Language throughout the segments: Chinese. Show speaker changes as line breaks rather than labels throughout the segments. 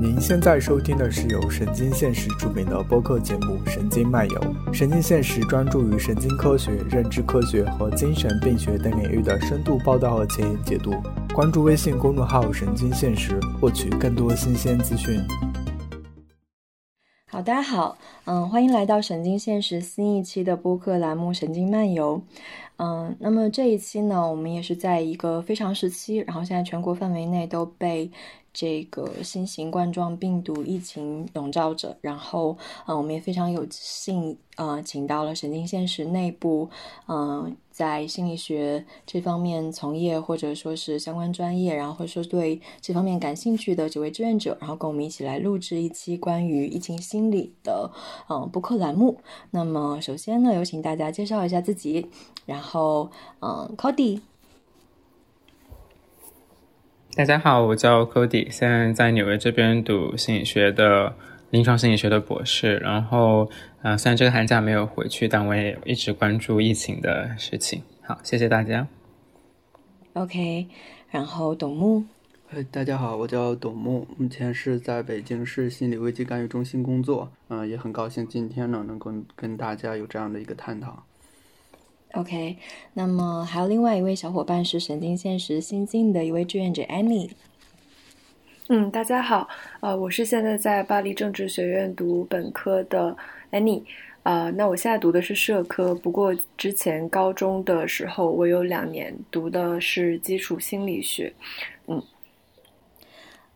您现在收听的是由神经现实出品的播客节目《神经漫游》。神经现实专注于神经科学、认知科学和精神病学等领域的深度报道和前沿解读。关注微信公众号“神经现实”，获取更多新鲜资讯。
好，大家好，嗯，欢迎来到神经现实新一期的播客栏目《神经漫游》。嗯，那么这一期呢，我们也是在一个非常时期，然后现在全国范围内都被。这个新型冠状病毒疫情笼罩着，然后，嗯，我们也非常有幸，呃，请到了神经现实内部，嗯，在心理学这方面从业或者说是相关专业，然后或者说对这方面感兴趣的几位志愿者，然后跟我们一起来录制一期关于疫情心理的，嗯，播客栏目。那么，首先呢，有请大家介绍一下自己，然后，嗯，Cody。
大家好，我叫 Cody，现在在纽约这边读心理学的临床心理学的博士。然后，呃，虽然这个寒假没有回去，但我也一直关注疫情的事情。好，谢谢大家。
OK，然后董木。
哎，大家好，我叫董木，目前是在北京市心理危机干预中心工作。嗯，也很高兴今天呢能够跟大家有这样的一个探讨。
OK，那么还有另外一位小伙伴是神经现实新进的一位志愿者 Annie。
嗯，大家好，呃，我是现在在巴黎政治学院读本科的 Annie，啊，那我现在读的是社科，不过之前高中的时候我有两年读的是基础心理学。嗯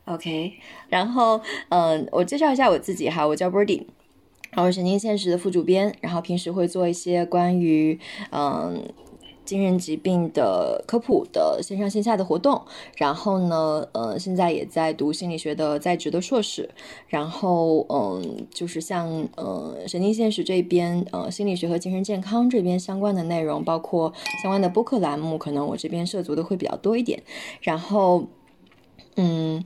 ，OK，然后嗯，我介绍一下我自己哈，我叫 Birdy。然后神经现实的副主编，然后平时会做一些关于嗯精神疾病的科普的线上线下的活动。然后呢，呃，现在也在读心理学的在职的硕士。然后嗯，就是像呃神经现实这边，呃心理学和精神健康这边相关的内容，包括相关的播客栏目，可能我这边涉足的会比较多一点。然后嗯。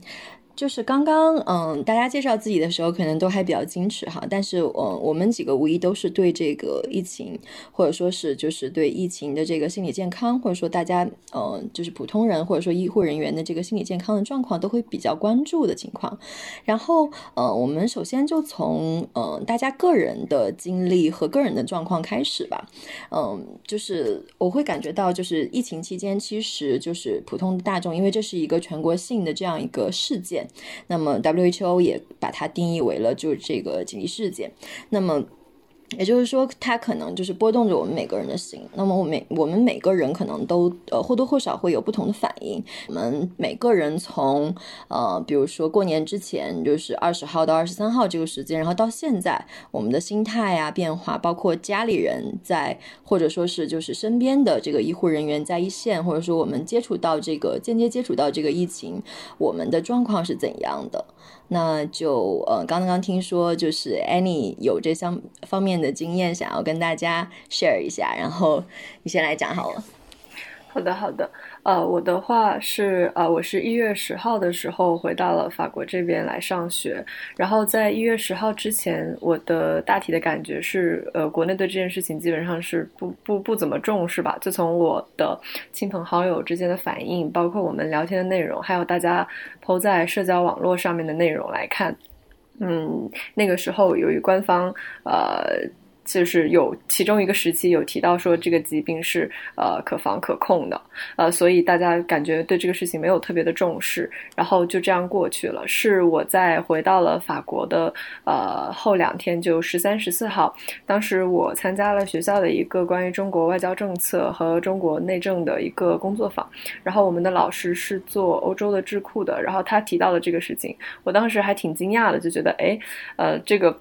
就是刚刚，嗯，大家介绍自己的时候，可能都还比较矜持哈。但是，嗯，我们几个无疑都是对这个疫情，或者说是就是对疫情的这个心理健康，或者说大家，嗯，就是普通人或者说医护人员的这个心理健康的状况，都会比较关注的情况。然后，嗯，我们首先就从，嗯，大家个人的经历和个人的状况开始吧。嗯，就是我会感觉到，就是疫情期间，其实就是普通大众，因为这是一个全国性的这样一个事件。那么，WHO 也把它定义为了就是这个紧急事件。那么。也就是说，它可能就是波动着我们每个人的心。那么，我每我们每个人可能都呃或多或少会有不同的反应。我们每个人从呃，比如说过年之前，就是二十号到二十三号这个时间，然后到现在，我们的心态啊变化，包括家里人在，或者说是就是身边的这个医护人员在一线，或者说我们接触到这个间接接触到这个疫情，我们的状况是怎样的？那就呃，刚刚听说就是 Annie 有这相方面的经验，想要跟大家 share 一下，然后你先来讲好了。
好的，好的。呃，我的话是，呃，我是一月十号的时候回到了法国这边来上学。然后在一月十号之前，我的大体的感觉是，呃，国内对这件事情基本上是不不不怎么重视吧。就从我的亲朋好友之间的反应，包括我们聊天的内容，还有大家抛在社交网络上面的内容来看，嗯，那个时候由于官方，呃。就是有其中一个时期有提到说这个疾病是呃可防可控的，呃，所以大家感觉对这个事情没有特别的重视，然后就这样过去了。是我在回到了法国的呃后两天，就十三十四号，当时我参加了学校的一个关于中国外交政策和中国内政的一个工作坊，然后我们的老师是做欧洲的智库的，然后他提到了这个事情，我当时还挺惊讶的，就觉得哎，呃，这个。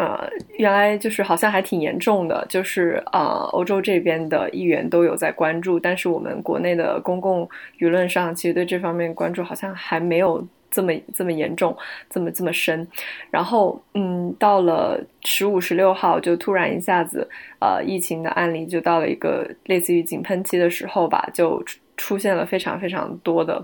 呃，原来就是好像还挺严重的，就是啊，欧洲这边的议员都有在关注，但是我们国内的公共舆论上其实对这方面关注好像还没有这么这么严重，这么这么深。然后，嗯，到了十五、十六号，就突然一下子，呃，疫情的案例就到了一个类似于井喷期的时候吧，就出现了非常非常多的。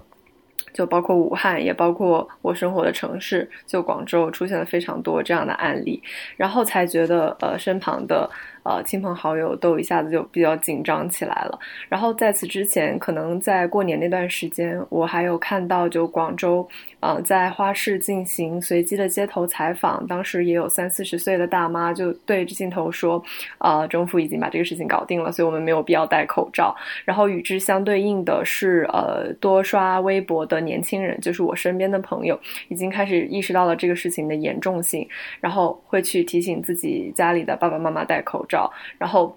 就包括武汉，也包括我生活的城市，就广州出现了非常多这样的案例，然后才觉得呃身旁的。呃，亲朋好友都一下子就比较紧张起来了。然后在此之前，可能在过年那段时间，我还有看到就广州，呃，在花市进行随机的街头采访，当时也有三四十岁的大妈就对着镜头说，呃，政府已经把这个事情搞定了，所以我们没有必要戴口罩。然后与之相对应的是，呃，多刷微博的年轻人，就是我身边的朋友，已经开始意识到了这个事情的严重性，然后会去提醒自己家里的爸爸妈妈戴口罩。然后，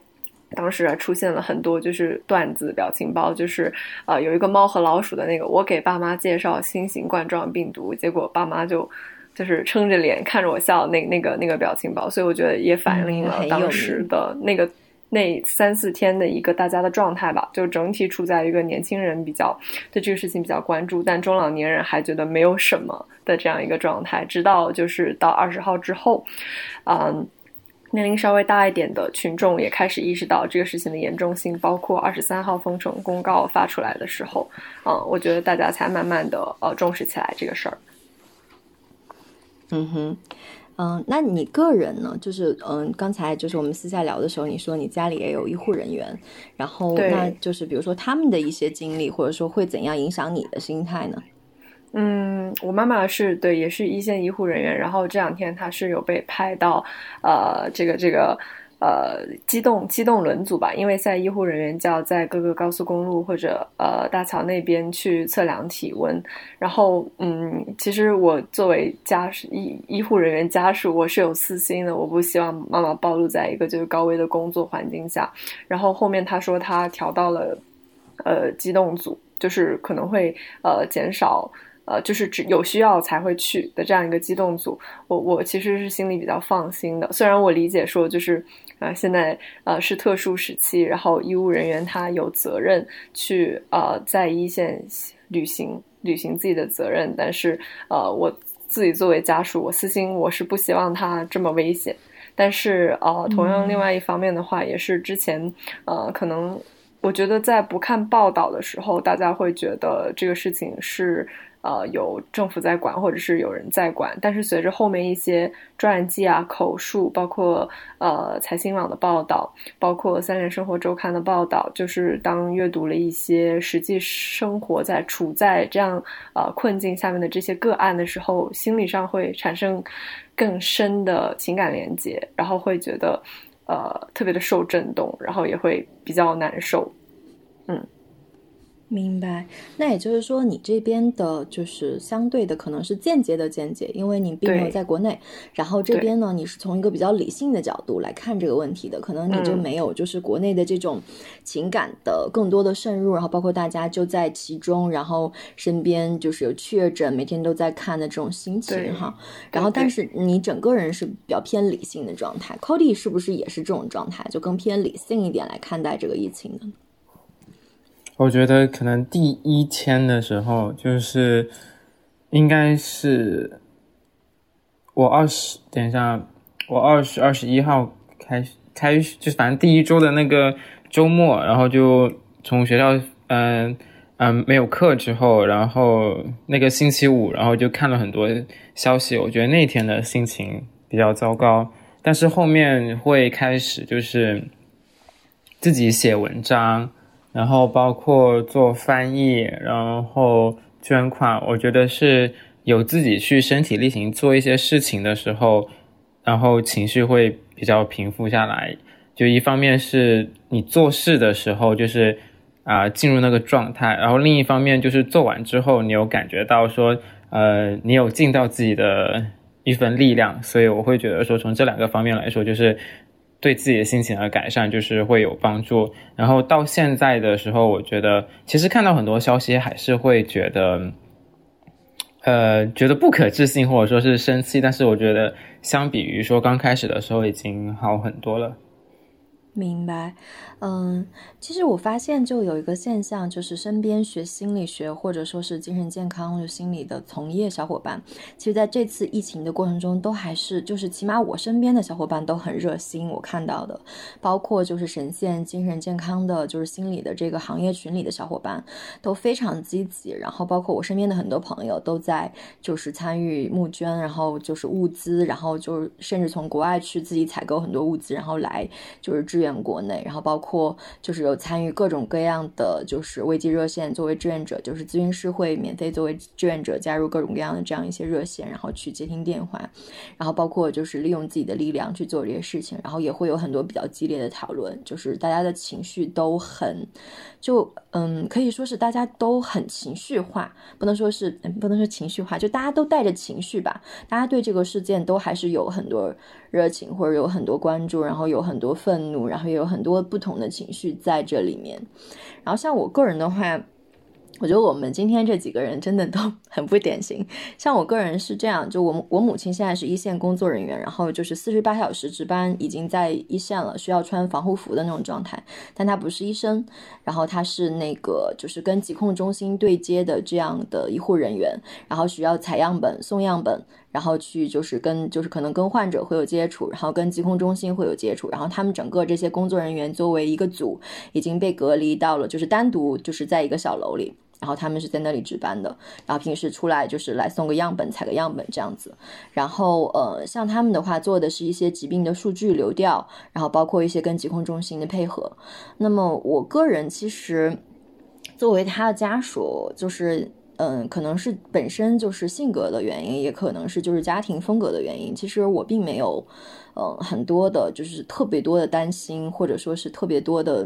当时啊出现了很多就是段子表情包，就是呃有一个猫和老鼠的那个，我给爸妈介绍新型冠状病毒，结果爸妈就就是撑着脸看着我笑，那那个那个表情包，所以我觉得也反映了当时的那个那三四天的一个大家的状态吧，就整体处在一个年轻人比较对这个事情比较关注，但中老年人还觉得没有什么的这样一个状态，直到就是到二十号之后，嗯。年龄稍微大一点的群众也开始意识到这个事情的严重性，包括二十三号封城公告发出来的时候，嗯，我觉得大家才慢慢的呃重视起来这个事儿。
嗯哼，嗯，那你个人呢？就是嗯，刚才就是我们私下聊的时候，你说你家里也有医护人员，然后那就是比如说他们的一些经历，或者说会怎样影响你的心态呢？
嗯，我妈妈是对，也是一线医护人员。然后这两天她是有被派到，呃，这个这个呃机动机动轮组吧，因为在医护人员就要在各个高速公路或者呃大桥那边去测量体温。然后嗯，其实我作为家属医医护人员家属，我是有私心的，我不希望妈妈暴露在一个就是高危的工作环境下。然后后面她说她调到了呃机动组，就是可能会呃减少。呃，就是只有需要才会去的这样一个机动组，我我其实是心里比较放心的。虽然我理解说，就是呃现在呃是特殊时期，然后医务人员他有责任去呃在一线履行履行自己的责任，但是呃我自己作为家属，我私心我是不希望他这么危险。但是呃，同样另外一方面的话，也是之前呃可能我觉得在不看报道的时候，大家会觉得这个事情是。呃，有政府在管，或者是有人在管，但是随着后面一些传记啊、口述，包括呃财新网的报道，包括三联生活周刊的报道，就是当阅读了一些实际生活在处在这样呃困境下面的这些个案的时候，心理上会产生更深的情感连接，然后会觉得呃特别的受震动，然后也会比较难受，嗯。
明白，那也就是说，你这边的就是相对的可能是间接的间接，因为你并没有在国内。然后这边呢，你是从一个比较理性的角度来看这个问题的，可能你就没有就是国内的这种情感的更多的渗入，然后包括大家就在其中，然后身边就是有确诊，每天都在看的这种心情哈。然后，但是你整个人是比较偏理性的状态，Cody 是不是也是这种状态，就更偏理性一点来看待这个疫情呢？
我觉得可能第一天的时候，就是应该是我二十，等一下，我二十二十一号开开，就反正第一周的那个周末，然后就从学校，嗯嗯没有课之后，然后那个星期五，然后就看了很多消息，我觉得那天的心情比较糟糕，但是后面会开始就是自己写文章。然后包括做翻译，然后捐款，我觉得是有自己去身体力行做一些事情的时候，然后情绪会比较平复下来。就一方面是你做事的时候，就是啊进入那个状态，然后另一方面就是做完之后，你有感觉到说，呃，你有尽到自己的一份力量，所以我会觉得说，从这两个方面来说，就是。对自己的心情的改善就是会有帮助。然后到现在的时候，我觉得其实看到很多消息还是会觉得，呃，觉得不可置信或者说是生气。但是我觉得相比于说刚开始的时候已经好很多了。
明白，嗯，其实我发现就有一个现象，就是身边学心理学或者说是精神健康就、心理的从业小伙伴，其实在这次疫情的过程中，都还是就是起码我身边的小伙伴都很热心，我看到的，包括就是神仙精神健康的，就是心理的这个行业群里的小伙伴都非常积极，然后包括我身边的很多朋友都在就是参与募捐，然后就是物资，然后就是甚至从国外去自己采购很多物资，然后来就是支援。国内，然后包括就是有参与各种各样的就是危机热线，作为志愿者，就是咨询师会免费作为志愿者加入各种各样的这样一些热线，然后去接听电话，然后包括就是利用自己的力量去做这些事情，然后也会有很多比较激烈的讨论，就是大家的情绪都很，就嗯可以说是大家都很情绪化，不能说是不能说情绪化，就大家都带着情绪吧，大家对这个事件都还是有很多。热情或者有很多关注，然后有很多愤怒，然后也有很多不同的情绪在这里面。然后像我个人的话。我觉得我们今天这几个人真的都很不典型。像我个人是这样，就我我母亲现在是一线工作人员，然后就是四十八小时值班，已经在一线了，需要穿防护服的那种状态。但她不是医生，然后她是那个就是跟疾控中心对接的这样的医护人员，然后需要采样本、送样本，然后去就是跟就是可能跟患者会有接触，然后跟疾控中心会有接触，然后他们整个这些工作人员作为一个组，已经被隔离到了就是单独就是在一个小楼里。然后他们是在那里值班的，然后平时出来就是来送个样本、采个样本这样子。然后呃，像他们的话做的是一些疾病的数据流调，然后包括一些跟疾控中心的配合。那么我个人其实作为他的家属，就是嗯，可能是本身就是性格的原因，也可能是就是家庭风格的原因。其实我并没有。嗯，很多的，就是特别多的担心，或者说是特别多的，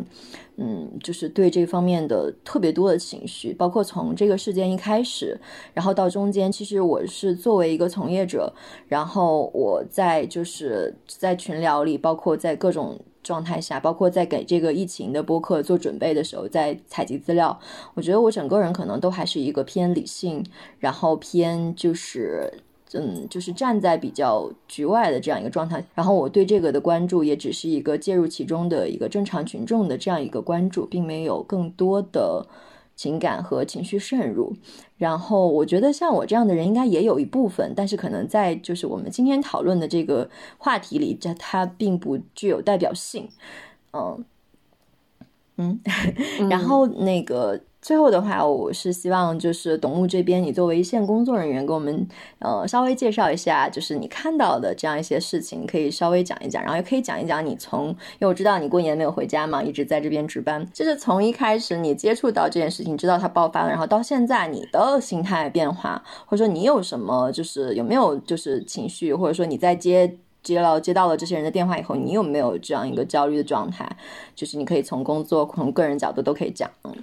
嗯，就是对这方面的特别多的情绪，包括从这个事件一开始，然后到中间，其实我是作为一个从业者，然后我在就是在群聊里，包括在各种状态下，包括在给这个疫情的播客做准备的时候，在采集资料，我觉得我整个人可能都还是一个偏理性，然后偏就是。嗯，就是站在比较局外的这样一个状态，然后我对这个的关注也只是一个介入其中的一个正常群众的这样一个关注，并没有更多的情感和情绪渗入。然后我觉得像我这样的人应该也有一部分，但是可能在就是我们今天讨论的这个话题里，这它并不具有代表性。嗯嗯，然后那个。最后的话，我是希望就是董木这边，你作为一线工作人员，给我们呃稍微介绍一下，就是你看到的这样一些事情，可以稍微讲一讲，然后也可以讲一讲你从，因为我知道你过年没有回家嘛，一直在这边值班，就是从一开始你接触到这件事情，知道它爆发了，然后到现在你的心态变化，或者说你有什么，就是有没有就是情绪，或者说你在接接了接到了这些人的电话以后，你有没有这样一个焦虑的状态？就是你可以从工作从个人角度都可以讲，嗯。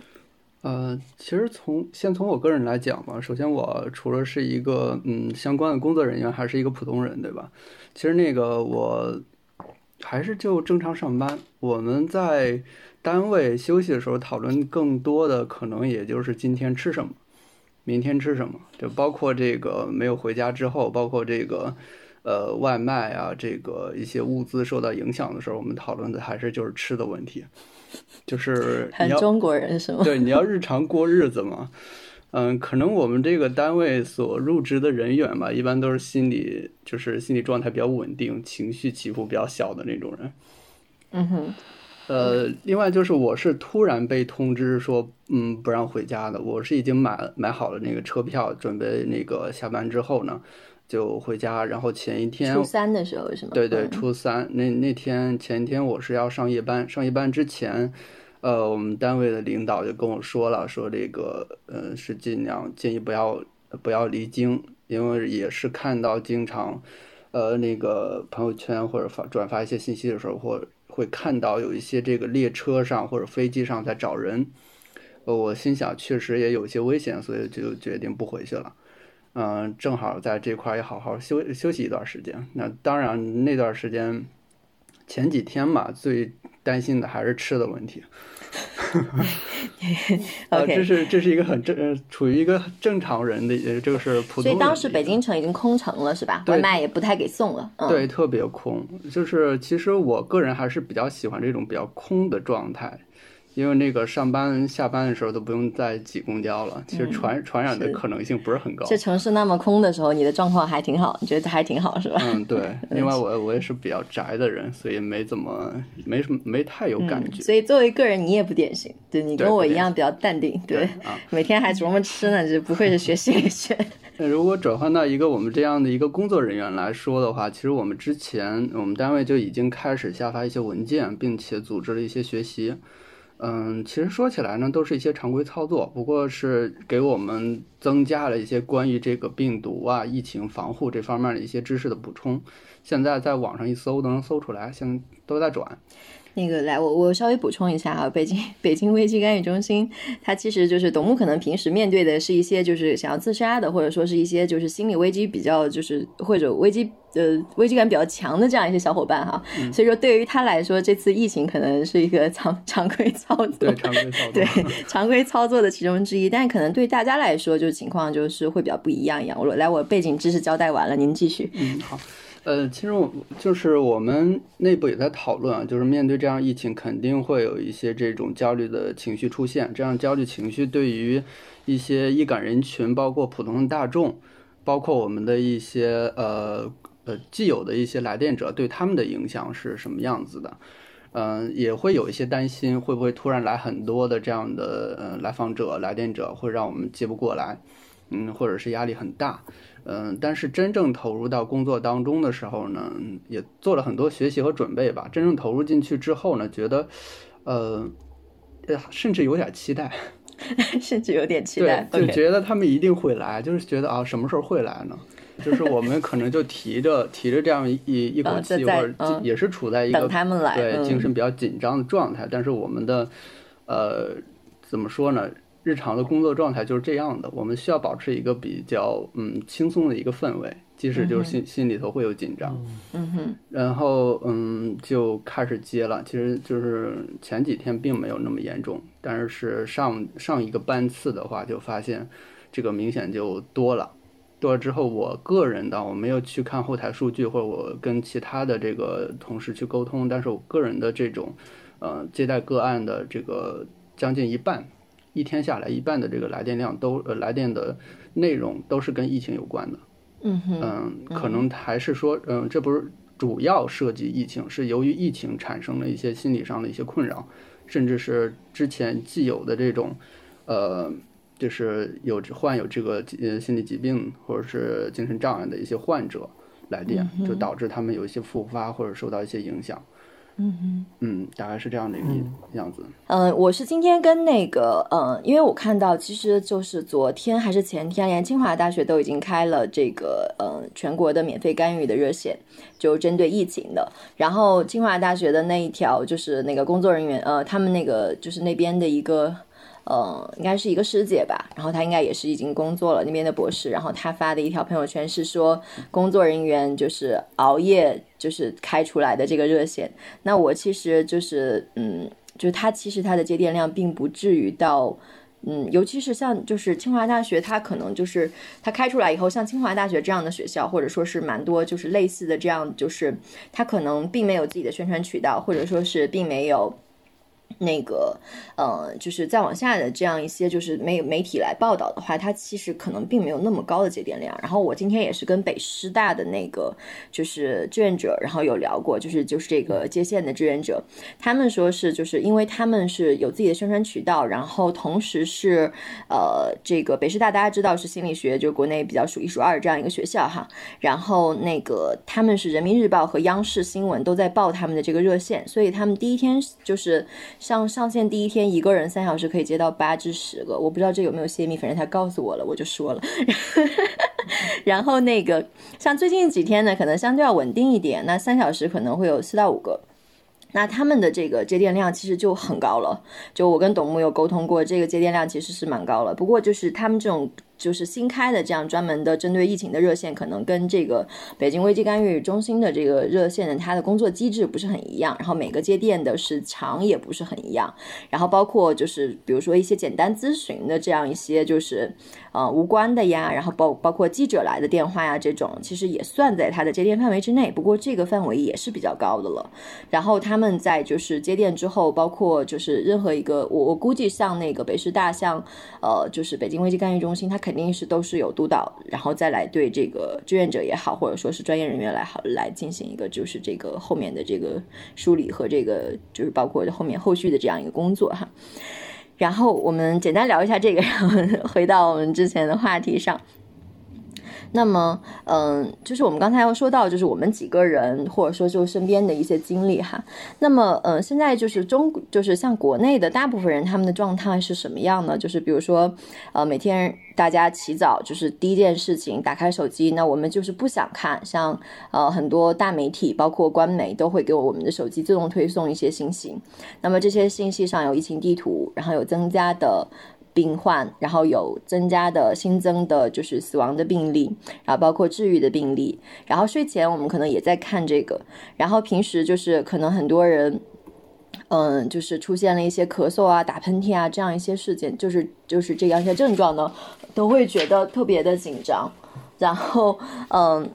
呃，其实从先从我个人来讲吧，首先我除了是一个嗯相关的工作人员，还是一个普通人，对吧？其实那个我还是就正常上班。我们在单位休息的时候讨论更多的可能也就是今天吃什么，明天吃什么，就包括这个没有回家之后，包括这个呃外卖啊，这个一些物资受到影响的时候，我们讨论的还是就是吃的问题。就是
很中国人是吗？
对，你要日常过日子嘛。嗯，可能我们这个单位所入职的人员吧，一般都是心理就是心理状态比较稳定，情绪起伏比较小的那种人。
嗯哼。
呃，另外就是我是突然被通知说，嗯，不让回家的。我是已经买买好了那个车票，准备那个下班之后呢。就回家，然后前一天
初三的时候是吗？
对对，初三那那天前一天我是要上夜班，上夜班之前，呃，我们单位的领导就跟我说了，说这个，呃，是尽量建议不要不要离京，因为也是看到经常，呃，那个朋友圈或者发转发一些信息的时候，或会看到有一些这个列车上或者飞机上在找人，呃，我心想确实也有些危险，所以就决定不回去了。嗯，正好在这块也好好休休息一段时间。那当然，那段时间前几天吧，最担心的还是吃的问题。呃
，OK
这是这是一个很正，呃处于一个正常人的，呃这个是普通。
所以当时北京城已经空城了，是吧？外卖也不太给送了。嗯，
对，特别空。就是其实我个人还是比较喜欢这种比较空的状态，因为那个上班下班的时候都不用再挤公交了，其实传、传染的可能性不是很高。
这城市那么空的时候，你的状况还挺好，你觉得还挺好，是吧？
嗯，对。另外我我也是比较宅的人，所以没怎么没什么没太有感觉。
嗯所以作为个人，你也不典型，对你跟我一样比较淡定，对，
啊，
每天还琢磨吃呢，就不愧是学心理学。
那如果转换到一个我们这样的一个工作人员来说的话，其实我们之前我们单位就已经开始下发一些文件，并且组织了一些学习。嗯，其实说起来呢，都是一些常规操作，不过是给我们增加了一些关于这个病毒啊、疫情防护这方面的一些知识的补充。现在在网上一搜都能搜出来，现在都在转。
那个来，我我稍微补充一下啊，北京 北京危机干预中心，它其实就是董木可能平时面对的是一些就是想要自杀的，或者说是一些就是心理危机比较就是或者危机呃危机感比较强的这样一些小伙伴哈，所以说对于他来说，这次疫情可能是一个常常规操作，
对，常规操 作。
对常规操作的其中之一，但可能对大家来说，就是情况就是会比较不一样一样。我来，我背景知识交代完了，您继续。
嗯，好。呃，其实我就是我们内部也在讨论啊，就是面对这样疫情，肯定会有一些这种焦虑的情绪出现。这样焦虑情绪对于一些易感人群，包括普通的大众，包括我们的一些呃呃既有的一些来电者，对他们的影响是什么样子的？嗯、也会有一些担心，会不会突然来很多的这样的呃来访者、来电者，会让我们接不过来，嗯，或者是压力很大。嗯，但是真正投入到工作当中的时候呢，也做了很多学习和准备吧。真正投入进去之后呢，觉得，呃，呃 甚至有点期待，
甚至有点期
对
待，，
就觉得他们一定会来，就是觉得啊，什么时候会来呢？就是我们可能就提着提着这样一一口
啊
气，或者
嗯
也是处在一个
等他们来，
对
嗯
精神比较紧张的状态，但是我们的呃怎么说呢？日常的工作状态就是这样的，我们需要保持一个比较嗯轻松的一个氛围，即使就是心、心里头会有紧张，
嗯哼，
然后嗯就开始接了。其实就是前几天并没有那么严重，但是上上一个班次的话，就发现这个明显就多了。多了之后，我个人的我没有去看后台数据，或者我跟其他的这个同事去沟通，但是我个人的这种，呃，接待个案的这个将近一半，一天下来一半的这个来电量都呃来电的内容都是跟疫情有关的。
嗯哼，
嗯，可能还是说，嗯，这不是主要涉及疫情，是由于疫情产生了一些心理上的一些困扰，甚至是之前既有的这种，呃，就是有患有这个呃心理疾病或者是精神障碍的一些患者来电，就导致他们有一些复发或者受到一些影响。
嗯哼。
嗯，大概是这样的一个样子。
嗯，我是今天跟那个，嗯，因为我看到其实就是昨天还是前天，连清华大学都已经开了这个，呃，全国的免费干预的热线，就针对疫情的。然后清华大学的那一条就是那个工作人员，呃，他们那个就是那边的一个。呃，应该是一个师姐吧，然后她应该也是已经工作了那边的博士，然后她发的一条朋友圈是说，工作人员就是熬夜就是开出来的这个热线，那我其实就是，嗯，就是它其实她的接电量并不至于到，嗯，尤其是像就是清华大学，它可能就是它开出来以后，像清华大学这样的学校，或者说是蛮多就是类似的这样，就是它可能并没有自己的宣传渠道，或者说是并没有。那个，呃，就是再往下的这样一些，就是媒媒体来报道的话，它其实可能并没有那么高的节电量。然后我今天也是跟北师大的那个就是志愿者，然后有聊过，就是就是这个接线的志愿者，他们说是就是因为他们是有自己的宣传渠道，然后同时是呃这个北师大大家知道是心理学就国内比较数一数二这样一个学校哈，然后那个他们是人民日报和央视新闻都在报他们的这个热线，所以他们第一天就是上上线第一天一个人三小时可以接到八至十个，我不知道这有没有泄密，反正他告诉我了，我就说了。然后那个像最近几天呢，可能相对要稳定一点，那三小时可能会有四到五个。那他们的这个接电量其实就很高了，就我跟董木有沟通过，这个接电量其实是蛮高了。不过就是他们这种就是新开的这样专门的针对疫情的热线，可能跟这个北京危机干预中心的这个热线的它的工作机制不是很一样，然后每个接电的时长也不是很一样，然后包括就是比如说一些简单咨询的这样一些就是呃无关的呀，然后包包括记者来的电话呀这种，其实也算在它的接电范围之内，不过这个范围也是比较高的了。然后他们在就是接电之后，包括就是任何一个我我估计像那个北师大像呃就是北京危机干预中心，它肯肯定是都是有督导，然后再来对这个志愿者也好，或者说是专业人员来好来进行一个就是这个后面的这个梳理和这个就是包括后面后续的这样一个工作哈。然后我们简单聊一下这个，然后回到我们之前的话题上。那么，嗯，就是我们刚才要说到，就是我们几个人，或者说就身边的一些经历哈。那么，嗯，现在就是中，就是像国内的大部分人，他们的状态是什么样呢？就是比如说，呃，每天大家起早，就是第一件事情打开手机，那我们就是不想看，像呃很多大媒体，包括官媒，都会给我们的手机自动推送一些信息。那么这些信息上有疫情地图，然后有增加的。病患，然后有增加的新增的，就是死亡的病例，然后包括治愈的病例。然后睡前我们可能也在看这个。然后平时就是可能很多人，嗯，就是出现了一些咳嗽啊、打喷嚏啊这样一些事件，就是就是这样一些症状呢，都会觉得特别的紧张。然后，嗯。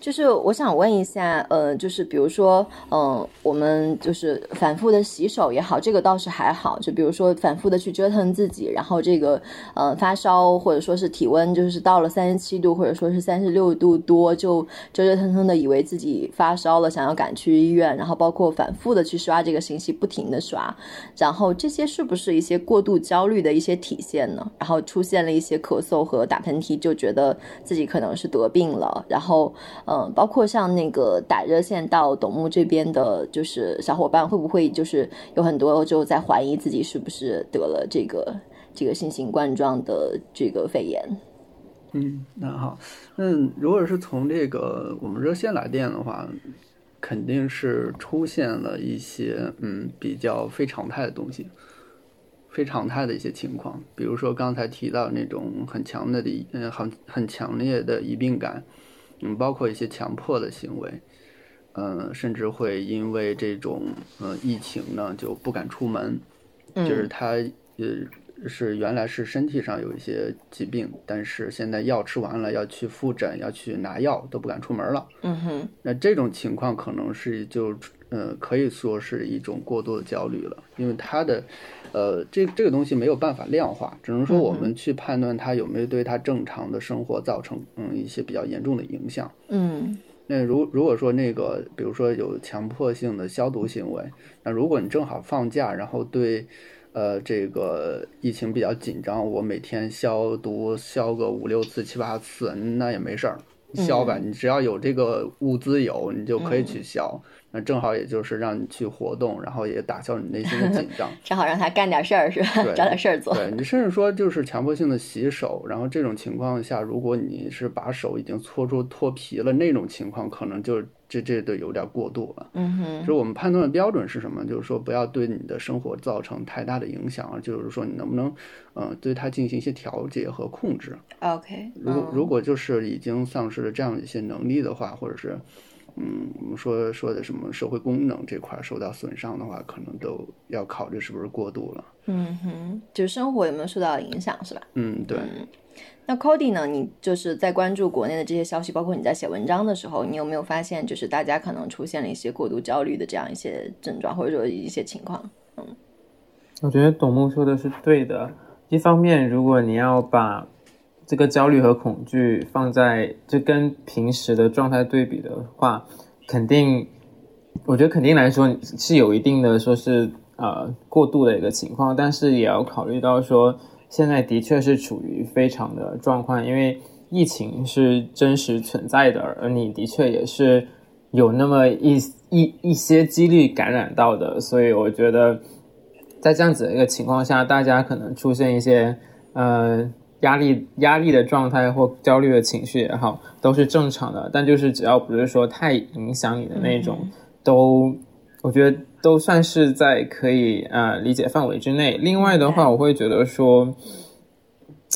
就是我想问一下，呃，就是比如说，嗯，我们就是反复的洗手也好，这个倒是还好。就比如说反复的去折腾自己，然后这个，呃，发烧或者说是体温就是到了三十七度或者说是三十六度多，就折折腾腾的以为自己发烧了，想要赶去医院，然后包括反复的去刷这个信息，不停的刷，然后这些是不是一些过度焦虑的一些体现呢？然后出现了一些咳嗽和打喷嚏，就觉得自己可能是得病了，然后。嗯，包括像那个打热线到董木这边的，就是小伙伴会不会就是有很多就在怀疑自己是不是得了这个这个新型冠状的这个肺炎？
嗯，那好，嗯，如果是从这个我们热线来电的话，肯定是出现了一些嗯比较非常态的东西，非常态的一些情况，比如说刚才提到那种很强的的嗯很很强烈的疑病感。嗯，包括一些强迫的行为，嗯，甚至会因为这种呃疫情呢就不敢出门，就是。他呃是原来是身体上有一些疾病，但是现在药吃完了要去复诊要去拿药都不敢出门了。
嗯哼，
那这种情况可能是就呃可以说是一种过度的焦虑了，因为他的。呃，这这个东西没有办法量化，只能说我们去判断它有没有对他正常的生活造成嗯一些比较严重的影响。
嗯，
那如如果说那个，比如说有强迫性的消毒行为，那如果你正好放假，然后对，呃，这个疫情比较紧张，我每天消毒消个五六次、七八次，那也没事儿，消吧，你只要有这个物资有，你就可以去消。那正好也就是让你去活动，然后也打消你内心的紧张，
正好让他干点事儿是吧？找点事儿做。
对你甚至说就是强迫性的洗手，然后这种情况下，如果你是把手已经搓出脱皮了，那种情况可能就这这都有点过度了。
嗯哼。
就是我们判断的标准是什么？就是说不要对你的生活造成太大的影响，就是说你能不能嗯对它进行一些调节和控制。
OK。
如果如果就是已经丧失了这样一些能力的话，或者是。嗯，我们说说的什么社会功能这块受到损伤的话，可能都要考虑是不是过度了。
嗯哼，就是生活有没有受到影响，是吧？
嗯，对。
那 Cody 呢？你就是在关注国内的这些消息，包括你在写文章的时候，你有没有发现，就是大家可能出现了一些过度焦虑的这样一些症状，或者说一些情况？嗯，
我觉得董木说的是对的。一方面，如果你要把这个焦虑和恐惧放在就跟平时的状态对比的话，肯定，我觉得肯定来说是有一定的说是呃过度的一个情况，但是也要考虑到说现在的确是处于非常的状况，因为疫情是真实存在的，而你的确也是有那么一一一些几率感染到的，所以我觉得在这样子的一个情况下，大家可能出现一些呃。压力、压力的状态或焦虑的情绪也好，都是正常的。但就是只要不是说太影响你的那种，都我觉得都算是在可以啊理解范围之内。另外的话，我会觉得说，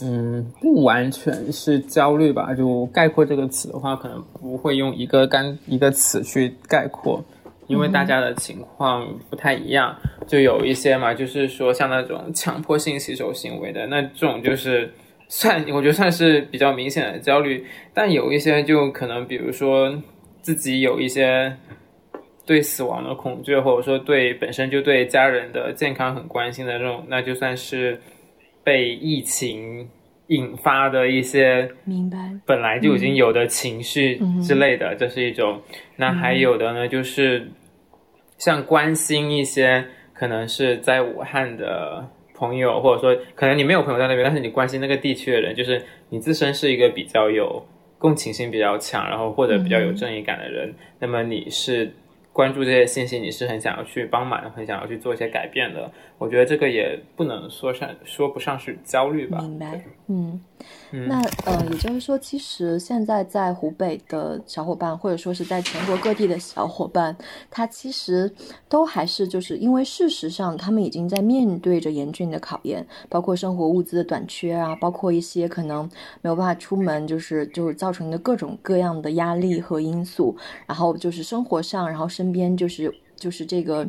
嗯，不完全是焦虑吧。就概括这个词的话，可能不会用一个干一个词去概括，因为大家的情况不太一样。就有一些嘛，就是说像那种强迫性洗手行为的那这种，就是算我觉得算是比较明显的焦虑。但有一些就可能，比如说自己有一些对死亡的恐惧，或者说对本身就对家人的健康很关心的这种，那就算是。被疫情引发的一些，
明白，
本来就已经有的情绪之类的，这是一种。那还有的呢，就是像关心一些可能是在武汉的朋友，或者说可能你没有朋友在那边，但是你关心那个地区的人，就是你自身是一个比较有共情性比较强，然后或者比较有正义感的人，那么你是。关注这些信息，你是很想要去帮忙，很想要去做一些改变的。我觉得这个也不能说上说不上是焦虑吧。
明白，嗯。那呃，也就是说，其实现在在湖北的小伙伴，或者说是在全国各地的小伙伴，他其实都还是就是因为事实上，他们已经在面对着严峻的考验，包括生活物资的短缺啊，包括一些可能没有办法出门，就是就是造成的各种各样的压力和因素，然后就是生活上，然后身边就是就是这个。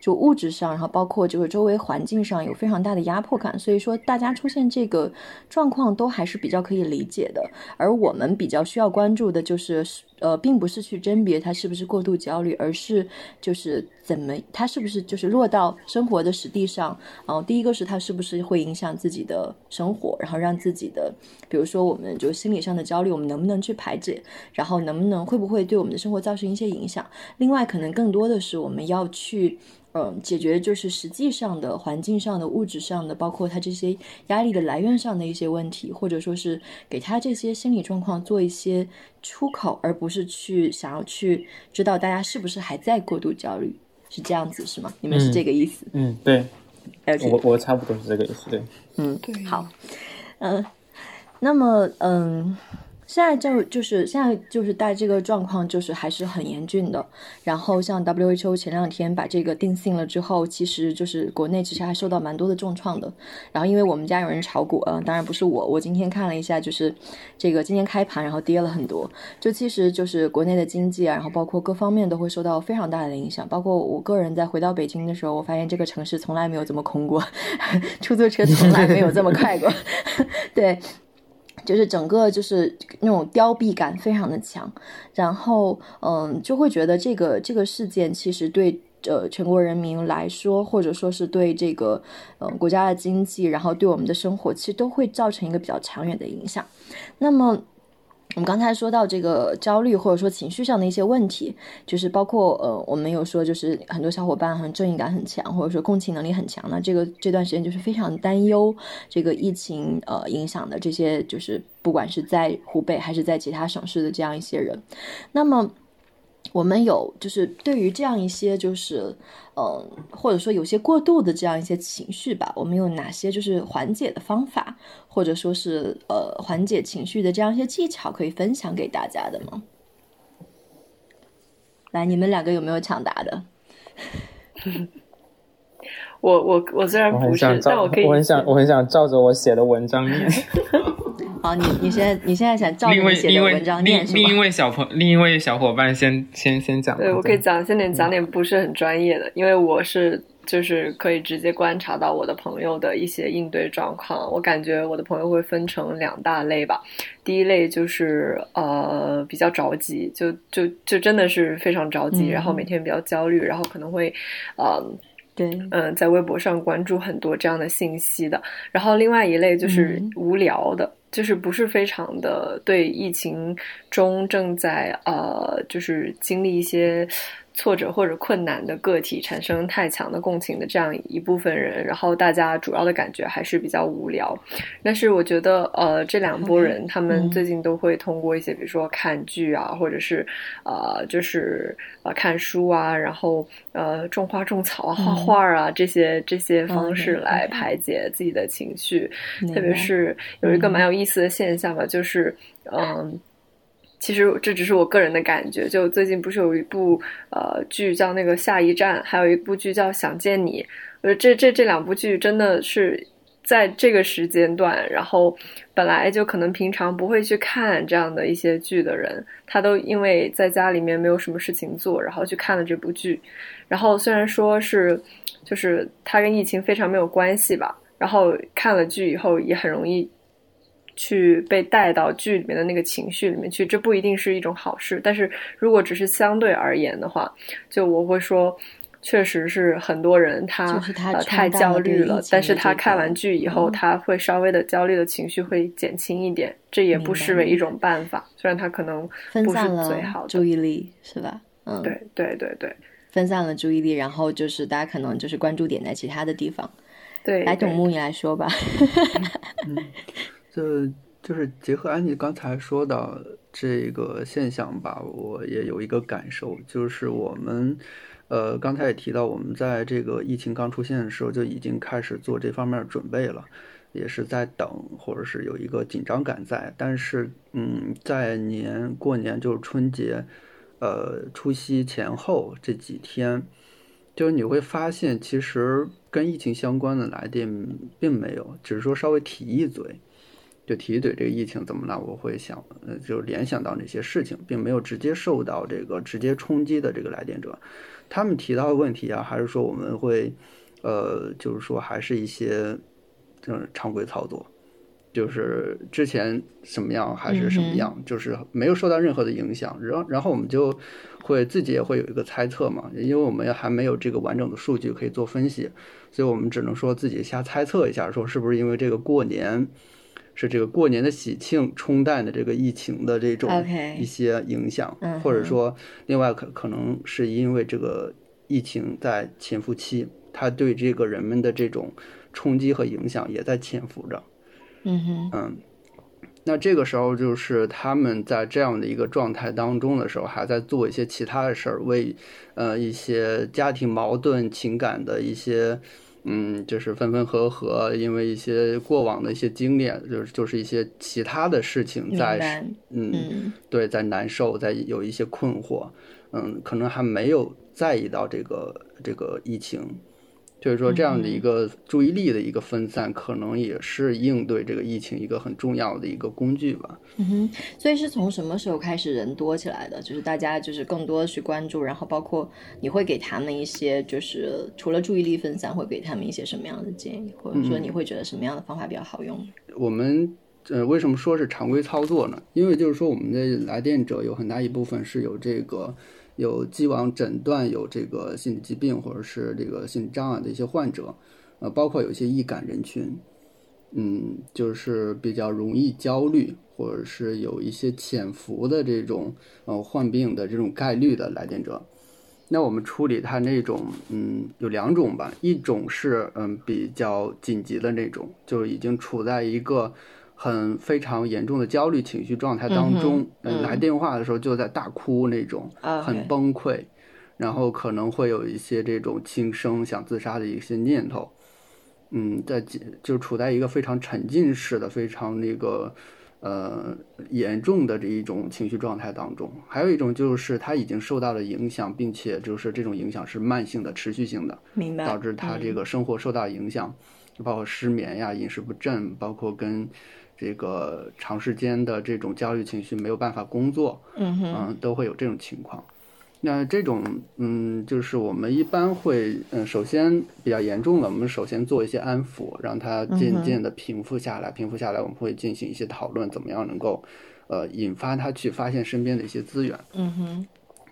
就物质上，然后包括这个周围环境上有非常大的压迫感，所以说大家出现这个状况都还是比较可以理解的。而我们比较需要关注的就是，呃，并不是去甄别他是不是过度焦虑，而是就是怎么他是不是就是落到生活的实地上。然后第一个是他是不是会影响自己的生活，然后让自己的，比如说我们就心理上的焦虑，我们能不能去排解，然后能不能会不会对我们的生活造成一些影响？另外，可能更多的是我们要去。嗯，解决就是实际上的环境上的、物质上的，包括他这些压力的来源上的一些问题，或者说是给他这些心理状况做一些出口，而不是去想要去知道大家是不是还在过度焦虑，是这样子是吗？你们是这个意思？
嗯，对，我我差不多是这个意思，对，
嗯，对，好，嗯，那么嗯。现在就就是现在就是带这个状况，就是还是很严峻的。然后像 WHO 前两天把这个定性了之后，其实就是国内其实还受到蛮多的重创的。然后因为我们家有人炒股啊，当然不是我，我今天看了一下，就是这个今天开盘然后跌了很多。就其实就是国内的经济啊，然后包括各方面都会受到非常大的影响。包括我个人在回到北京的时候，我发现这个城市从来没有这么空过，出租车从来没有这么快过。对。就是整个就是那种凋敝感非常的强，然后嗯，就会觉得这个这个事件其实对呃全国人民来说，或者说是对这个嗯国家的经济，然后对我们的生活，其实都会造成一个比较长远的影响。那么。我们刚才说到这个焦虑或者说情绪上的一些问题，就是包括呃，我们有说就是很多小伙伴很正义感很强，或者说共情能力很强那。这个这段时间就是非常担忧这个疫情呃影响的这些，就是不管是在湖北还是在其他省市的这样一些人，那么。我们有就是对于这样一些就是嗯，或者说有些过度的这样一些情绪吧，我们有哪些就是缓解的方法，或者说是呃缓解情绪的这样一些技巧可以分享给大家的吗？来，你们两个有没有抢答的？
我我我虽然不是，但我可以，
我很想我很想照着我写的文章念。
好，你你现在你现在想照你写的文章念
另一位小朋另一位小伙伴先先先讲。
对，我可以讲，先点讲点不是很专业的，因为我是就是可以直接观察到我的朋友的一些应对状况。我感觉我的朋友会分成两大类吧。第一类就是呃比较着急，就就就真的是非常着急，然后每天比较焦虑，然后可能会呃。
对，
嗯，在微博上关注很多这样的信息的。然后另外一类就是无聊的。就是不是非常的对疫情中正在呃，就是经历一些。挫折或者困难的个体产生太强的共情的这样一部分人，然后大家主要的感觉还是比较无聊。但是我觉得，呃，这两拨人他们最近都会通过一些，比如说看剧啊，或者是呃，就是呃看书啊，然后呃种花种草啊、画画啊这些这些方式来排解自己的情绪。特别是有一个蛮有意思的现象吧，就是嗯。其实这只是我个人的感觉。就最近不是有一部呃剧叫那个《下一站》，还有一部剧叫《想见你》。我觉得这这这两部剧真的是。在这个时间段，然后本来就可能平常不会去看这样的一些剧的人，他都因为在家里面没有什么事情做，然后去看了这部剧。然后虽然说是，就是它跟疫情非常没有关系吧，然后看了剧以后也很容易去被带到剧里面的那个情绪里面去，这不一定是一种好事。但是如果只是相对而言的话，就我会说。确实是很多人他呃太焦虑了，但是他看完剧以后，他会稍微的焦虑的情绪会减轻一点，这也不失为一种办法。虽然他可能
分散了注意力，是吧？嗯，
对对对对，
分散了注意力，然后就是大家可能就是关注点在其他的地方。
对，
来，董木你来说吧。
嗯，就就是结合安妮刚才说的这个现象吧，我也有一个感受，就是我们。呃，刚才也提到，我们在这个疫情刚出现的时候就已经开始做这方面准备了，也是在等，或者是有一个紧张感在。但是，嗯，在年过年就是春节，呃，除夕前后这几天，就是你会发现，其实跟疫情相关的来电并没有，只是说稍微提一嘴，就提一嘴这个疫情怎么了，我会想，呃，就联想到那些事情，并没有直接受到这个直接冲击的这个来电者。他们提到的问题啊，还是说我们会，呃，就是说还是一些，嗯，常规操作，就是之前什么样还是什么样，就是没有受到任何的影响。然然后我们就会自己也会有一个猜测嘛，因为我们还没有这个完整的数据可以做分析，所以我们只能说自己瞎猜测一下，说是不是因为这个过年。是这个过年的喜庆冲淡的这个疫情的这种一些影响，或者说另外可可能是因为这个疫情在潜伏期，它对这个人们的这种冲击和影响也在潜伏着。
嗯哼，
嗯，那这个时候就是他们在这样的一个状态当中的时候，还在做一些其他的事儿，为呃一些家庭矛盾、情感的一些。嗯，就是分分合合，因为一些过往的一些经历，就是就是一些其他的事情在，嗯，对，在难受，在有一些困惑，嗯，可能还没有在意到这个这个疫情。就是说，这样的一个注意力的一个分散，可能也是应对这个疫情一个很重要的一个工具吧。
嗯哼，所以是从什么时候开始人多起来的？就是大家就是更多的去关注，然后包括你会给他们一些，就是除了注意力分散，会给他们一些什么样的建议，或者说你会觉得什么样的方法比较好用？
我们呃，为什么说是常规操作呢？因为就是说，我们的来电者有很大一部分是有这个。有既往诊断有这个心理疾病或者是这个心理障碍的一些患者，呃，包括有一些易感人群，嗯，就是比较容易焦虑，或者是有一些潜伏的这种呃患病的这种概率的来电者。那我们处理他那种，嗯，有两种吧，一种是嗯比较紧急的那种，就是已经处在一个。很非常严重的焦虑情绪状态当中，来电话的时候就在大哭那种，很崩溃，然后可能会有一些这种轻生、想自杀的一些念头，嗯，在就处在一个非常沉浸式的、非常那个呃严重的这一种情绪状态当中。还有一种就是他已经受到了影响，并且就是这种影响是慢性的、持续性的，
明白？
导致他这个生活受到影响，包括失眠呀、饮食不振，包括跟。这个长时间的这种焦虑情绪没有办法工作，
嗯嗯，
都会有这种情况。那这种，嗯，就是我们一般会，嗯，首先比较严重的，我们首先做一些安抚，让他渐渐的平复下来。平复下来，我们会进行一些讨论，怎么样能够，呃，引发他去发现身边的一些资源。
嗯哼。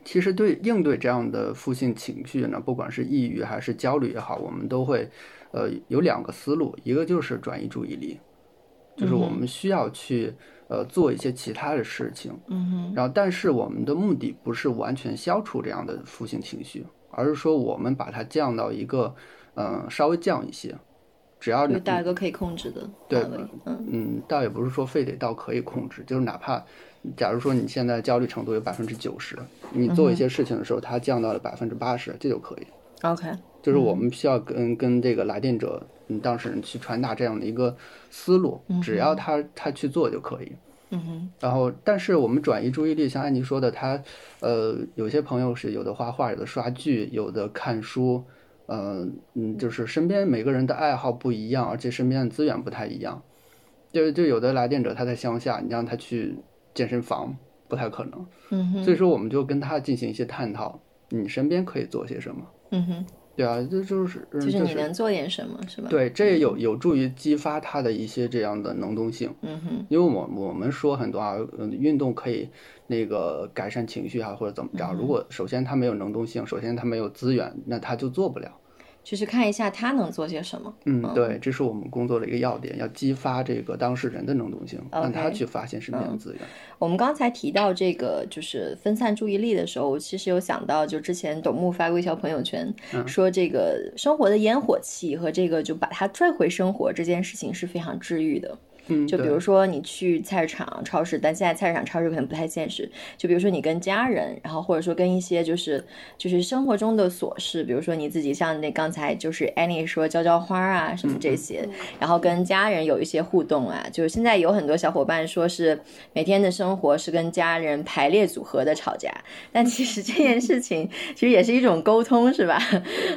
其实对应对这样的负性情绪呢，不管是抑郁还是焦虑也好，我们都会，呃，有两个思路，一个就是转移注意力。就是我们需要去呃做一些其他的事情，
嗯哼，
然后但是我们的目的不是完全消除这样的负性情绪，而是说我们把它降到一个嗯稍微降一些，只要你
到一个可以控制的
对，嗯。嗯，倒也不是说非得到可以控制，就是哪怕假如说你现在焦虑程度有百分之九十，你做一些事情的时候它降到了百分之八十，这就可以。
OK，
就是我们需要跟跟这个来电者。嗯，当事人去传达这样的一个思路，只要他他去做就可以。
嗯哼。
然后，但是我们转移注意力，像安妮说的，他呃，有些朋友是有的画画，有的刷剧，有的看书，呃，嗯，就是身边每个人的爱好不一样，而且身边的资源不太一样。就就有的来电者他在乡下，你让他去健身房不太可能。
嗯哼，
所以说，我们就跟他进行一些探讨，你身边可以做些什么？
嗯哼，
对啊，这就是嗯
就是
就是
你能做点什么，是吧？，
对，这也有有助于激发他的一些这样的能动性。
嗯哼，
因为我我们说很多啊，嗯，运动可以那个改善情绪啊，或者怎么着。如果首先他没有能动性，首先他没有资源，那他就做不了。
就是看一下他能做些什么。
嗯，对，这是我们工作的一个要点，要激发这个当事人的能动性，让他去发现身边的资源。
我们刚才提到这个就是分散注意力的时候，我其实有想到，就之前董木发过一条朋友圈，说这个生活的烟火气和这个就把它拽回生活这件事情是非常治愈的。
嗯，
就比如说你去菜市场、超市，但现在菜市场、超市可能不太现实。就比如说你跟家人，然后或者说跟一些就是就是生活中的琐事，比如说你自己像那刚才就是 Annie 说浇浇花啊什么这些，然后跟家人有一些互动啊。就是现在有很多小伙伴说是每天的生活是跟家人排列组合的吵架，但其实这件事 情其实也是一种沟通，是吧？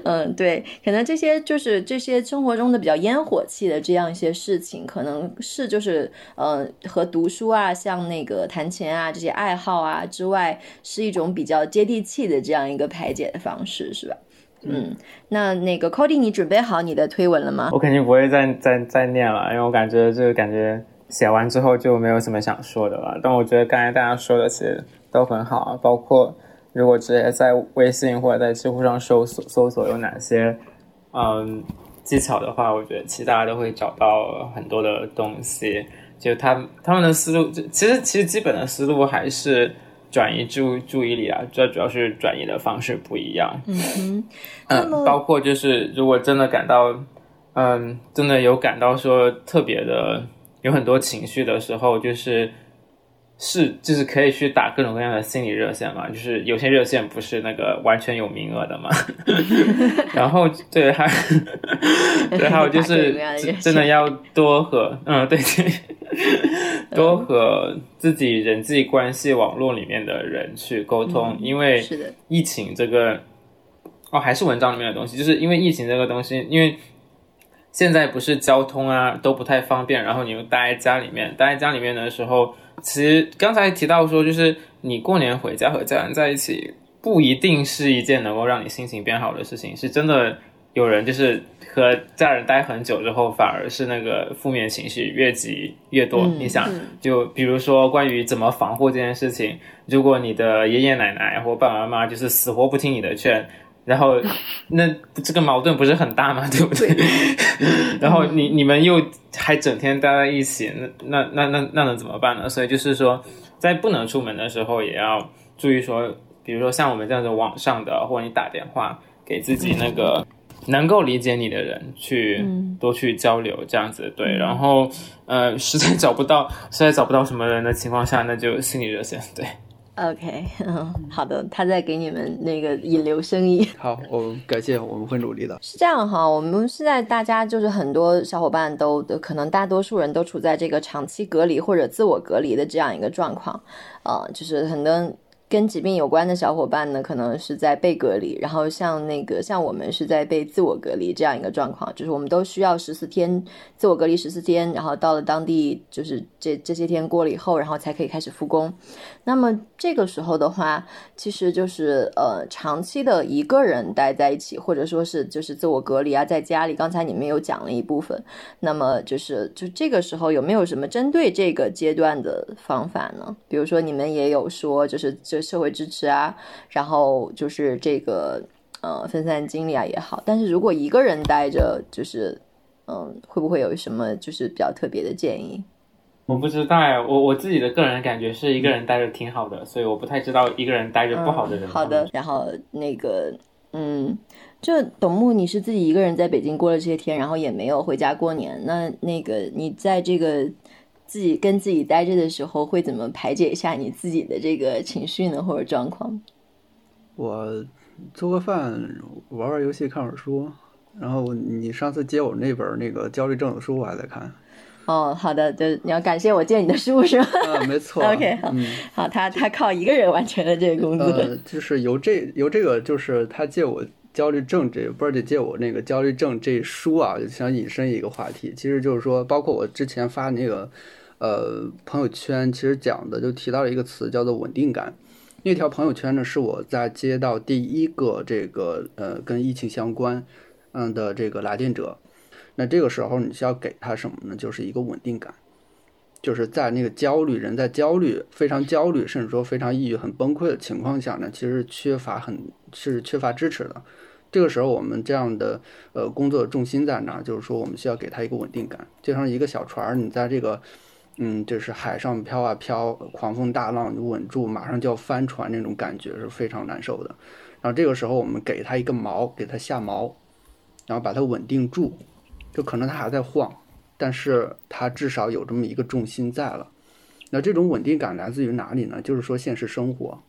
嗯，对，可能这些就是这些生活中的比较烟火气的这样一些事情，可能是就是呃和读书啊，像那个弹琴啊这些爱好啊之外，是一种比较接地气的这样一个排解的方式，是吧？嗯，那那个 Cody，你准备好你的推文了吗？
我肯定不会再再再念了，因为我感觉这个感觉写完之后就没有什么想说的了。但我觉得刚才大家说的其实都很好啊，包括如果直接在微信或者在知乎上搜索搜索有哪些嗯技巧的话，我觉得其实大家都会找到很多的东西。就他他们的思路，就其实其实基本的思路还是转移注注意力啊，这主要是转移的方式不一样。
嗯
包括就是如果真的感到，嗯，真的有感到说特别的有很多情绪的时候，就是是就是可以去打各种各样的心理热线嘛，就是有些热线不是那个完全有名额的嘛，然后对还对还有就是 真的要多和嗯对对。多和自己人际关系网络里面的人去沟通，因为
是的，
疫情这个，哦，还是文章里面的东西，就是因为疫情这个东西，因为现在不是交通啊都不太方便，然后你又待在家里面，待在家里面的时候，其实刚才提到说，就是你过年回家和家人在一起，不一定是一件能够让你心情变好的事情，是真的有人就是和家人待很久之后，反而是那个负面情绪越积越多。
嗯
你想，就比如说关于怎么防护这件事情，如果你的爷爷奶奶或爸爸妈妈就是死活不听你的劝，然后那这个矛盾不是很大吗？对不对？然后你你们又还整天待在一起，那那那那那能怎么办呢？所以就是说，在不能出门的时候，也要注意说，比如说像我们这样子网上的，或者你打电话给自己那个。能够理解你的人去
嗯
多去交流，这样子对。然后呃，实在找不到，实在找不到什么人的情况下，那就心理热线。对，
OK，嗯，好的，他在给你们那个引流生意。
好，我感谢，我们会努力的。
是这样哈，我们现在大家就是很多小伙伴都可能大多数人都处在这个长期隔离或者自我隔离的这样一个状况，呃，就是很多跟疾病有关的小伙伴呢，可能是在被隔离，然后像那个像我们是在被自我隔离这样一个状况，就是我们都需要十四天自我隔离十四天，然后到了当地就是这这些天过了以后，然后才可以开始复工。那么这个时候的话，其实就是呃长期的一个人待在一起，或者说是就是自我隔离啊，在家里。刚才你们有讲了一部分，那么就是就这个时候有没有什么针对这个阶段的方法呢？比如说你们也有说，就是就这社会支持啊，然后就是这个呃分散精力啊也好。但是如果一个人待着，就是嗯、会不会有什么就是比较特别的建议？
我不知道呀，我我自己的个人感觉是一个人待着挺好的，所以我不太知道一个人待着不好的人、
嗯。好的，然后那个，嗯，就董木，你是自己一个人在北京过了这些天，然后也没有回家过年。那那个你在这个自己跟自己待着的时候，会怎么排解一下你自己的这个情绪呢，或者状况？
我做个饭，玩玩游戏，看会儿书。然后你上次借我那本那个焦虑症的书，我还在看。
哦，好的，就你要感谢我借你的书是吧？
啊，没错。
OK，好，
嗯，
好，他他靠一个人完成了这个工作。
呃，就是由这由这个，就是他借我焦虑症这不是得借我那个焦虑症这书啊，想引申一个话题，其实就是说，包括我之前发那个呃朋友圈，其实讲的就提到了一个词叫做稳定感。那条朋友圈呢，是我在接到第一个这个呃跟疫情相关嗯的这个来电者。那这个时候你需要给他什么呢？就是一个稳定感，就是在那个焦虑人在焦虑非常焦虑，甚至说非常抑郁、很崩溃的情况下呢，其实缺乏很是缺乏支持的。这个时候我们这样的呃工作重心在哪？就是说我们需要给他一个稳定感，就像一个小船，你在这个。嗯，就是海上飘啊飘，狂风大浪，你稳住，马上就要翻船那种感觉是非常难受的。然后这个时候，我们给他一个锚，给它下锚，然后把它稳定住。就可能它还在晃，但是它至少有这么一个重心在了。那这种稳定感来自于哪里呢？就是说现实生活。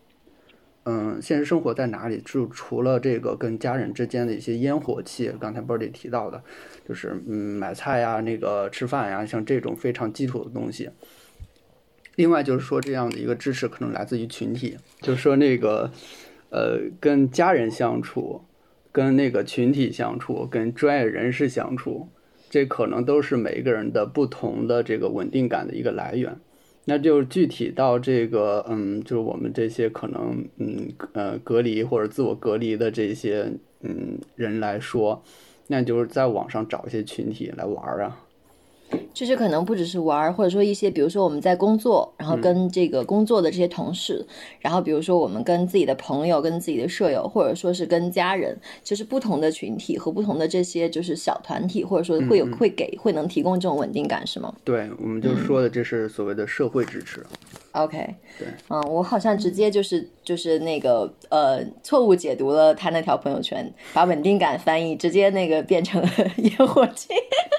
嗯，现实生活在哪里？就除了这个跟家人之间的一些烟火气，刚才 Birdy 提到的，就是嗯买菜呀、那个吃饭呀，像这种非常基础的东西。另外就是说，这样的一个支持可能来自于群体，就是说那个呃跟家人相处、跟那个群体相处、跟专业人士相处，这可能都是每一个人的不同的这个稳定感的一个来源。那就是具体到这个，嗯，就是我们这些可能，嗯，呃，隔离或者自我隔离的这些，嗯，人来说，那就是在网上找一些群体来玩儿啊。
就是可能不只是玩儿，或者说一些，比如说我们在工作，然后跟这个工作的这些同事，然后比如说我们跟自己的朋友、跟自己的舍友，或者说是跟家人，就是不同的群体和不同的这些就是小团体，或者说会有会给会能提供这种稳定感，是吗？
对，我们就说的这是所谓的社会支持。
OK，
对，
嗯，我好像直接就是就是那个呃错误解读了他那条朋友圈，把稳定感翻译直接那个变成了 烟火气。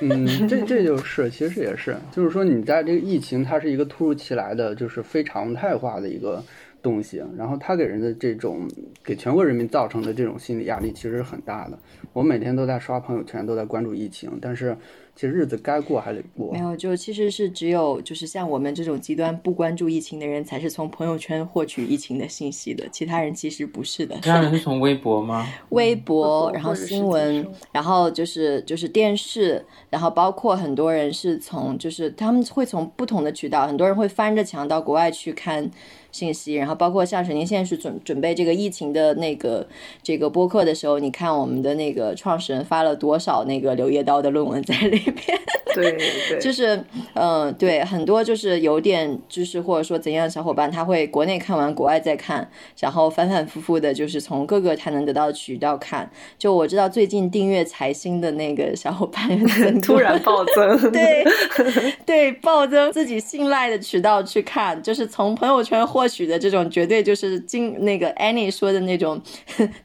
嗯，这这就是其实也是，就是说你在这个疫情，它是一个突如其来的，就是非常态化的一个东西，然后它给人的这种给全国人民造成的这种心理压力其实是很大的。我每天都在刷朋友圈，都在关注疫情，但是。其实日子该过还得过，
没有就其实是只有就是像我们这种极端不关注疫情的人，才是从朋友圈获取疫情的信息的。其他人其实不是的。
其他人是从微博吗？
微博，然后新闻，然后就是就是电视，然后包括很多人是从就是他们会从不同的渠道，很多人会翻着墙到国外去看。信息，然后包括像沈宁现在是准准备这个疫情的那个这个播客的时候，你看我们的那个创始人发了多少那个《柳叶刀》的论文在里边？
对对，
就是嗯，对，很多就是有点就是或者说怎样的小伙伴，他会国内看完，国外再看，然后反反复复的，就是从各个他能得到的渠道看。就我知道最近订阅财新的那个小伙伴
突然暴增，
对 对，暴增自己信赖的渠道去看，就是从朋友圈或。获取的这种绝对就是经那个 Annie 说的那种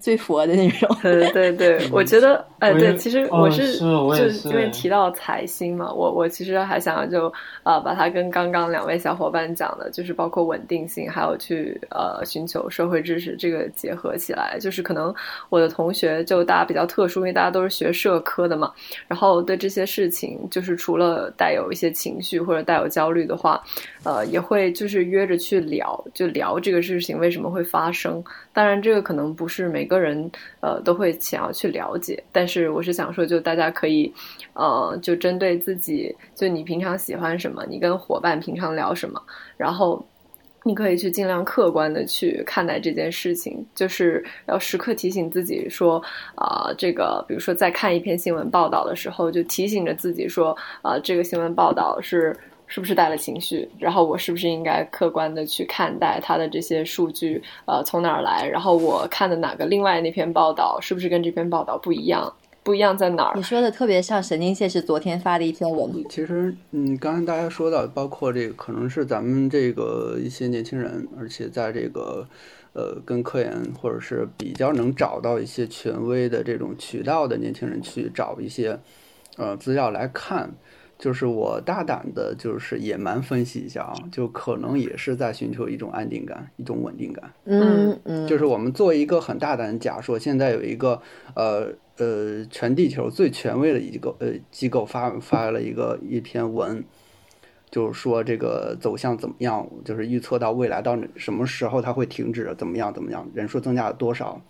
最佛的那种。
对对对，我觉得哎，对，其实我
是
就因为提到财星嘛，我我其实还想就啊，把它跟刚刚两位小伙伴讲的，就是包括稳定性，还有去呃寻求社会知识这个结合起来。就是可能我的同学就大家比较特殊，因为大家都是学社科的嘛，然后对这些事情，就是除了带有一些情绪或者带有焦虑的话，呃，也会就是约着去聊。就聊这个事情为什么会发生，当然这个可能不是每个人呃都会想要去了解，但是我是想说，就大家可以呃就针对自己，就你平常喜欢什么，你跟伙伴平常聊什么，然后你可以去尽量客观的去看待这件事情，就是要时刻提醒自己说啊，这个比如说在看一篇新闻报道的时候，就提醒着自己说啊，这个新闻报道是。是不是带了情绪？然后我是不是应该客观的去看待他的这些数据？呃，从哪儿来？然后我看的哪个另外那篇报道是不是跟这篇报道不一样？不一样在哪儿？
你说的特别像神经线是昨天发的一篇文。
其实，嗯，刚才大家说到，包括这个可能是咱们这个一些年轻人，而且在这个呃跟科研或者是比较能找到一些权威的这种渠道的年轻人去找一些呃资料来看。就是我大胆的，就是野蛮分析一下啊，就可能也是在寻求一种安定感，一种稳定感。
嗯嗯，
就是我们做一个很大胆的假说，现在有一个呃呃全地球最权威的一个呃机构发发了一个一篇文，就是说这个走向怎么样，就是预测到未来到什么时候它会停止，怎么样怎么样，人数增加了多少。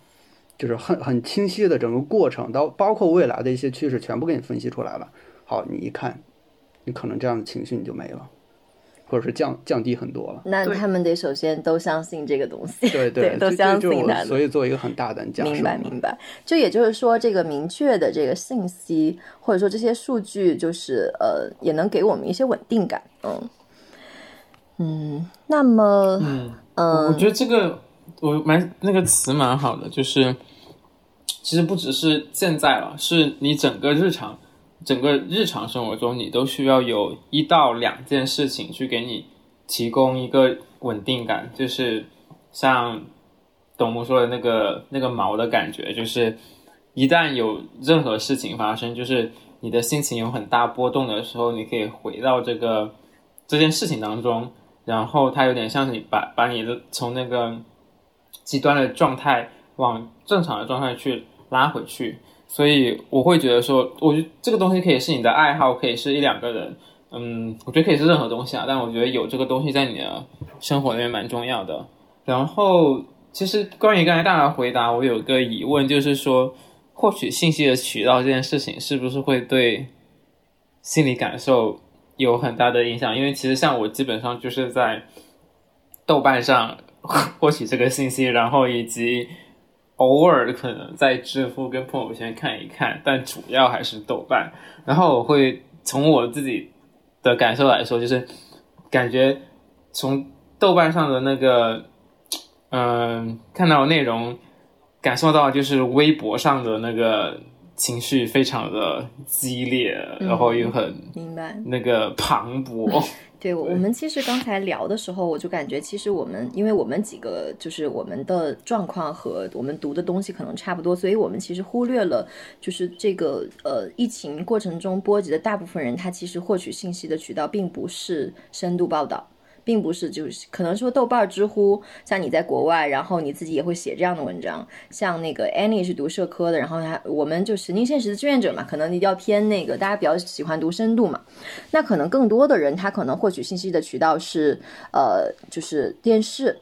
就是很很清晰的整个过程，到包括未来的一些趋势，全部给你分析出来了。好，你一看，你可能这样的情绪你就没了，或者是降降低很多了。
那他们得首先都相信这个东西，
对
对，都相信的。
所以做一个很大胆假设。
明白明白，就也就是说，这个明确的这个信息，或者说这些数据，就是呃，也能给我们一些稳定感。嗯嗯，那么
嗯，
嗯，
我觉得这个我蛮那个词蛮好的，就是其实不只是现在了，是你整个日常整个日常生活中，你都需要有一到两件事情去给你提供一个稳定感，就是像董木说的那个那个毛的感觉，就是一旦有任何事情发生，就是你的心情有很大波动的时候，你可以回到这个这件事情当中，然后它有点像你把把你的从那个极端的状态往正常的状态去拉回去，所以我会觉得说，我觉得这个东西可以是你的爱好，可以是一两个人，嗯，我觉得可以是任何东西啊，但我觉得有这个东西在你的生活里面蛮重要的。然后，其实关于刚才大家回答，我有个疑问，就是说，获取信息的渠道这件事情，是不是会对心理感受有很大的影响？因为其实像我基本上就是在豆瓣上 获取这个信息，然后以及偶尔可能在知乎跟朋友圈看一看，但主要还是豆瓣。然后我会从我自己的感受来说，就是感觉从豆瓣上的那个，嗯、看到内容，感受到就是微博上的那个情绪非常的激烈，然后又很
明白。
那个磅礴。
对，我们其实刚才聊的时候，我就感觉，其实我们，因为我们几个就是我们的状况和我们读的东西可能差不多，所以我们其实忽略了，就是这个呃疫情过程中波及的大部分人，他其实获取信息的渠道并不是深度报道。并不是，就是可能说豆瓣、知乎，像你在国外，然后你自己也会写这样的文章。像那个 Annie 是读社科的，然后他我们就神经现实的志愿者嘛，可能要偏那个大家比较喜欢读深度嘛。那可能更多的人他可能获取信息的渠道是呃，就是电视，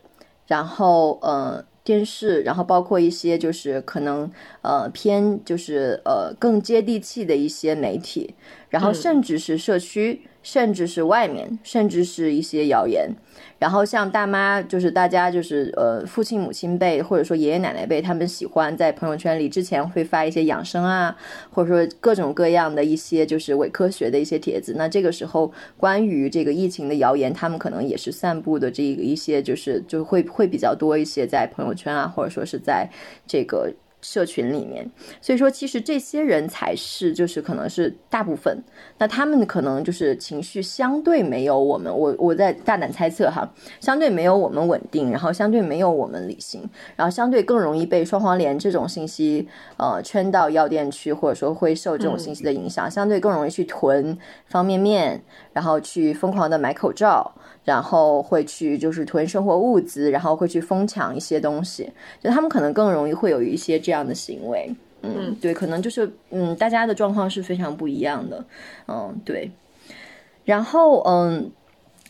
然后呃电视，然后包括一些就是可能呃偏就是呃更接地气的一些媒体，然后甚至是社区。甚至是外面，甚至是一些谣言，然后像大妈，就是大家就是呃父亲母亲辈，或者说爷爷奶奶辈，他们喜欢在朋友圈里之前会发一些养生啊，或者说各种各样的一些就是伪科学的一些帖子。那这个时候，关于这个疫情的谣言，他们可能也是散布的这个一些就是就会会比较多一些在朋友圈啊，或者说是在这个。社群里面，所以说其实这些人才是就是可能是大部分，那他们可能就是情绪相对没有我们，我我在大胆猜测哈，相对没有我们稳定，然后相对没有我们理性，然后相对更容易被双黄连这种信息呃圈到药店去，或者说会受这种信息的影响，相对更容易去囤方便面，然后去疯狂的买口罩。然后会去就是囤生活物资，然后会去疯抢一些东西，就他们可能更容易会有一些这样的行为。嗯，对，可能就是嗯，大家的状况是非常不一样的。嗯，对。然后嗯。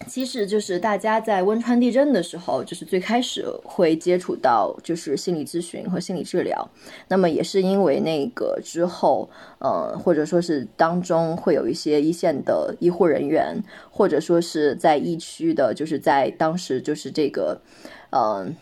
其实就是大家在汶川地震的时候，就是最开始会接触到就是心理咨询和心理治疗。那么也是因为那个之后，呃，或者说是当中会有一些一线的医护人员，或者说是在疫区的，就是在当时就是这个，嗯。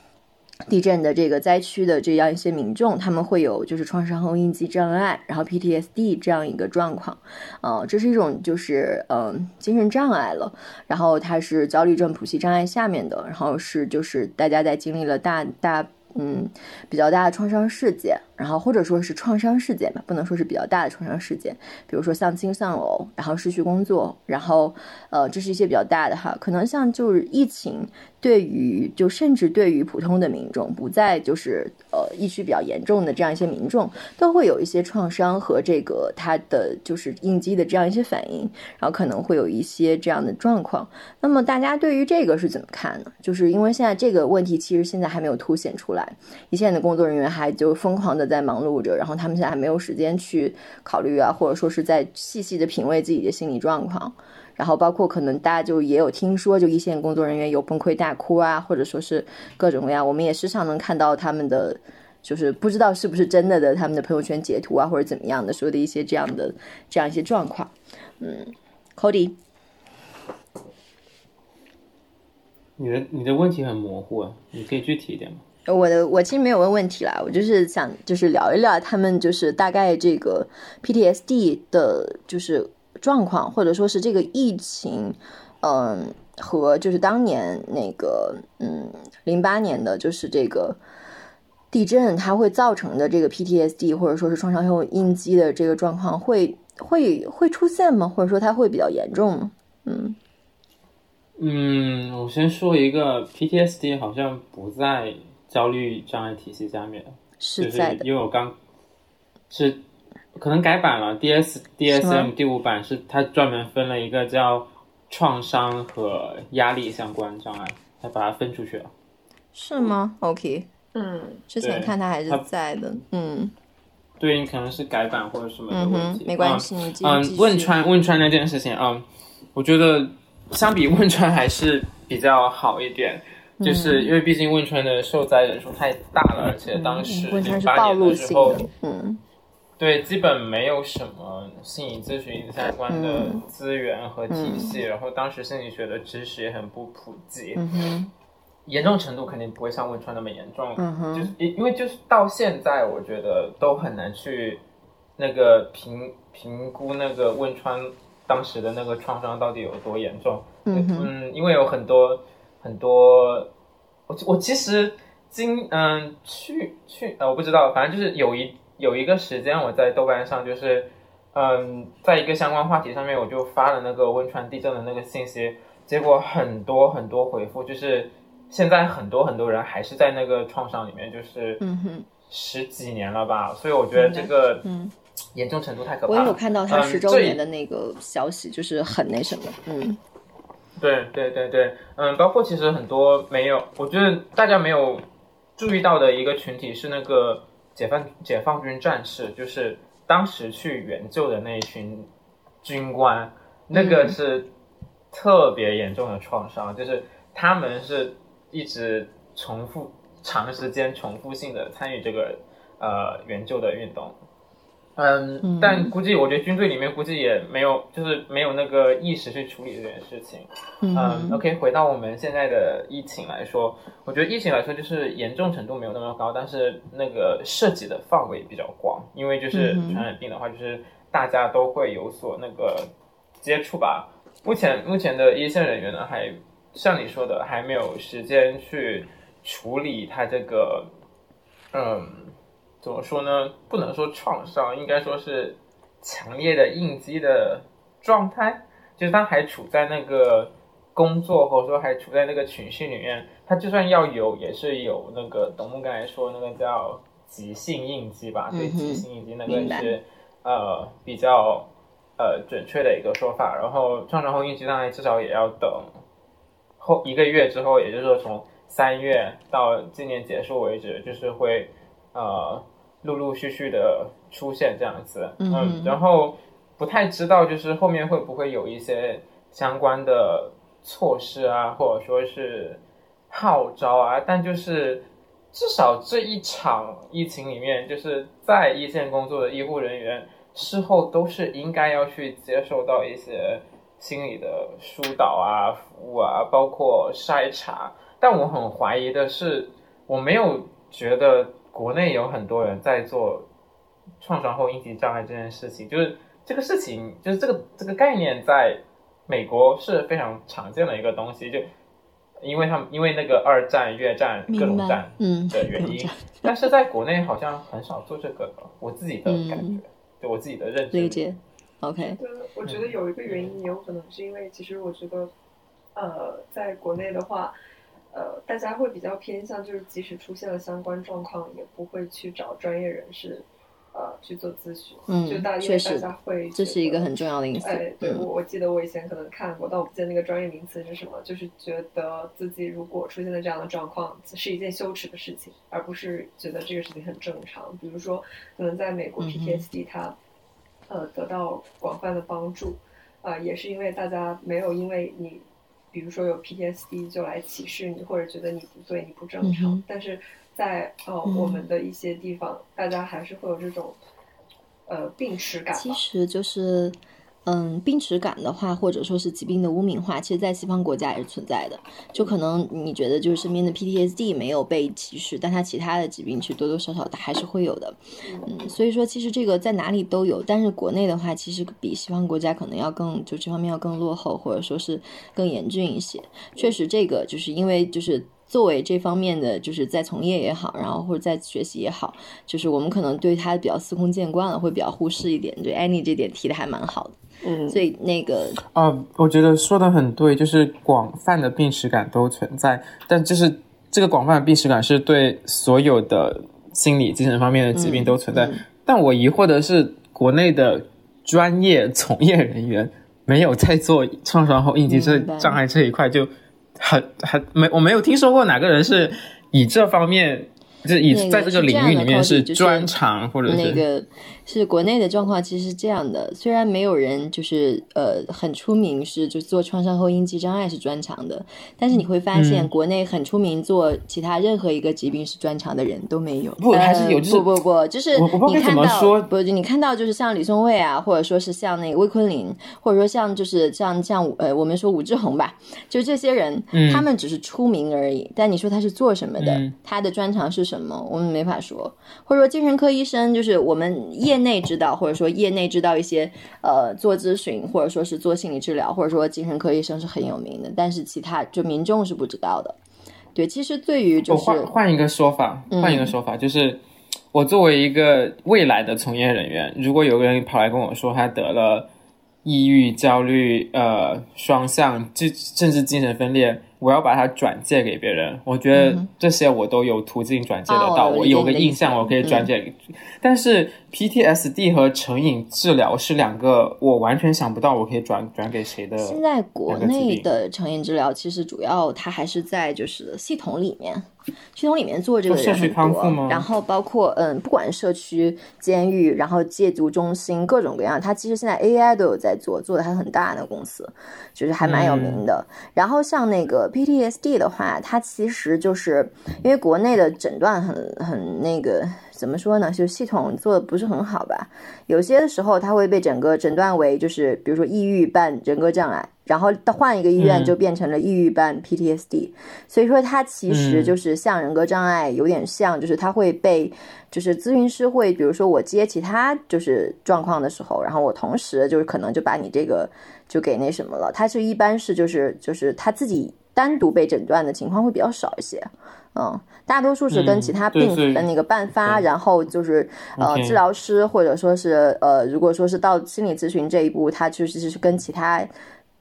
地震的这个灾区的这样一些民众，他们会有就是创伤后应激障碍，然后 PTSD 这样一个状况，呃，这是一种就是嗯、精神障碍了，然后它是焦虑症谱系障碍下面的，然后是就是大家在经历了大大嗯比较大的创伤事件，然后或者说是创伤事件吧，不能说是比较大的创伤事件，比如说丧亲丧偶，然后失去工作，然后呃这是一些比较大的哈，可能像就是疫情。对于就甚至对于普通的民众，不在就是呃疫区比较严重的这样一些民众，都会有一些创伤和这个他的就是应激的这样一些反应，然后可能会有一些这样的状况。那么大家对于这个是怎么看呢？就是因为现在这个问题其实现在还没有凸显出来，一线的工作人员还就疯狂的在忙碌着，然后他们现在还没有时间去考虑啊，或者说是在细细的品味自己的心理状况。然后包括可能大家就也有听说，就一线工作人员有崩溃大哭啊，或者说是各种各样，我们也时常能看到他们的就是不知道是不是真的的，他们的朋友圈截图啊或者怎么样的说的一些这样的这样一些状况。嗯，Cody，
你的你的问题很模糊啊，你可以具体一点吗？
我的我其实没有问问题啦，我就是想就是聊一聊他们就是大概这个 PTSD 的，就是状况，或者说是这个疫情，嗯，和就是当年那个嗯零八年的就是这个地震，它会造成的这个 PTSD 或者说是创伤后应激的这个状况会会会出现吗？或者说它会比较严重吗？嗯
嗯，我先说一个 PTSD 好像不在焦虑障碍体系下面，是
在的，
因为我刚是可能改版了 D
S
D S M 第五版是它专门分了一个叫创伤和压力相关障碍，它把它分出去了。
是吗？OK，
嗯，
之前看它还是在的，嗯。
对应可能是改版或者什么的
嗯
问题，，
嗯没关系，你继续
嗯，汶川汶川那件事情啊、嗯，我觉得相比 汶川还是比较好一点，就是因为毕竟汶川的受灾人数太大了，而且当时
嗯汶川
零八
是暴露
年的时候，
性的，嗯
对，基本没有什么心理咨询相关的
嗯。
资源和体系，然后当时心理学的知识也很不普及，
嗯
严重程度肯定不会像汶川那么严重，就是因因为就是到现在，我觉得都很难去那个评评估那个汶川当时的那个创伤到底有多严重。
嗯，
因为有很多很多，我我其实今嗯去去呃我不知道，反正就是有一有一个时间我在豆瓣上就是嗯在一个相关话题上面我就发了那个汶川地震的那个信息，结果很多很多回复就是现在很多很多人还是在那个创伤里面，就是
嗯哼
十几年了吧，所以我觉得这个
嗯，
严重程度太可怕了。
我也有看到他
嗯
十周年的那个消息，就是很那什么，嗯。
对对对对，嗯，包括其实很多没有，我觉得大家没有注意到的一个群体是那个解放解放军战士，就是当时去援救的那一群军官，那个
嗯
是特别严重的创伤，就是他们是一直重复长时间重复性的参与这个呃援救的运动。嗯
嗯，
但估计我觉得军队里面估计也没有，就是没有那个意识去处理这件事情。
嗯
嗯，OK，回到我们现在的疫情来说，我觉得疫情来说就是严重程度没有那么高，但是那个涉及的范围比较广，因为就是传染病的话，就是大家都会有所那个接触吧。目前目前的一线人员呢，还像你说的，还没有时间去处理他这个，嗯，怎么说呢？不能说创伤，应该说是强烈的应激的状态。就是他还处在那个工作，或者说还处在那个情绪里面，他就算要有，也是有那个董木刚才说那个叫急性应激吧，对，急性应激那个是呃比较呃准确的一个说法。然后创伤后应激障碍至少也要等后一个月之后，也就是说从三月到今年结束为止，就是会呃陆陆续续的出现这样子，
嗯哼
然后不太知道就是后面会不会有一些相关的措施啊，或者说是号召啊，但就是至少这一场疫情里面，就是在一线工作的医护人员事后都是应该要去接受到一些心理的疏导啊、服务啊，包括筛查。但我很怀疑的是，我没有觉得国内有很多人在做创伤后应激障碍这件事情，就是这个事情，就是这个这个概念在美国是非常常见的一个东西，就因为他们因为那个二战、越战各种战，
嗯
的原因。但是在国内好像很少做这个的，我自己的感觉，
嗯
就我自己的认知
理解，OK，
对，我觉得有一个原因，也有可能是因为，其实我觉得，呃，在国内的话，呃，大家会比较偏向，就是即使出现了相关状况，也不会去找专业人士，呃，去做咨询。
嗯
就大因
确实
大家会
这是一个很重要的因素
哎，，对
嗯
我我记得我以前可能看过，但我不记得那个专业名词是什么，就是觉得自己如果出现了这样的状况，是一件羞耻的事情，而不是觉得这个事情很正常。比如说，可能在美国 PTSD 它、呃得到广泛的帮助，啊、也是因为大家没有因为你。比如说有 PTSD 就来歧视你，或者觉得你不对、你不正常。
嗯
但是在呃我们的一些地方，大家还是会有这种呃病耻感。
其实就是。嗯，病耻感的话，或者说是疾病的污名化，其实，在西方国家也是存在的。就可能你觉得就是身边的 PTSD 没有被歧视，但它其他的疾病其实多多少少的还是会有的。嗯，所以说其实这个在哪里都有，但是国内的话，其实比西方国家可能要更就这方面要更落后，或者说是更严峻一些。确实，这个就是因为就是作为这方面的就是在从业也好，然后或者在学习也好，就是我们可能对它比较司空见惯了，会比较忽视一点。对 Annie 这点提的还蛮好的。
嗯，
所以那个
啊，我觉得说的很对，就是广泛的病耻感都存在，但就是这个广泛的病耻感是对所有的心理精神方面的疾病都存在。但我疑惑的是，国内的专业从业人员没有在做创伤后应激这障碍这一块，就很很没，我没有听说过哪个人是以这方面，就以在这个领域里面是专长或者是
那个。是国内的状况，其实是这样的。虽然没有人就是呃很出名，是就做创伤后应激障碍是专长的，但是你会发现，国内很出名做其他任何一个疾病是专长的人都没有。
不，还是有。
不不不，就是你看到不，就你看到就是像李松蔚啊，或者说是像那个魏坤林，或者说像就是像像呃我们说武志红吧，就这些人，他们只是出名而已。但你说他是做什么的？他的专长是什么？我们没法说。或者说精神科医生，就是我们业。业内知道，或者说业内知道一些，呃，做咨询或者说是做心理治疗，或者说精神科医生是很有名的，但是其他就民众是不知道的。对，其实对于就是
换换一个说法，换一个说法，就是我作为一个未来的从业人员，如果有个人跑来跟我说他得了抑郁、焦虑、呃，双向，甚甚至精神分裂。我要把它转借给别人，我觉得这些我都有途径转借得到。我有个印象，我可以转借。但是 PTSD 和成瘾治疗是两个我完全想不到我可以转转给谁的。
现在国内的成瘾治疗其实主要它还是在就是系统里面。系统里面做这个人很多，然后包括嗯，不管社区、监狱，然后戒毒中心，各种各样，它其实现在 AI 都有在做，做的还很大的公司，就是还蛮有名的。然后像那个 PTSD 的话，它其实就是因为国内的诊断很很那个。怎么说呢？就系统做的不是很好吧？有些的时候，他会被整个诊断为就是，比如说抑郁伴人格障碍，然后到换一个医院就变成了抑郁伴 PTSD。所以说，它其实就是像人格障碍，有点像，就是他会被，就是咨询师会，比如说我接其他就是状况的时候，然后我同时就是可能就把你这个就给那什么了。他是一般是就是就是他自己单独被诊断的情况会比较少一些，嗯。大多数是跟其他病的那个伴发，然后就是呃治疗师或者说是呃如果说是到心理咨询这一步，他其实是跟其他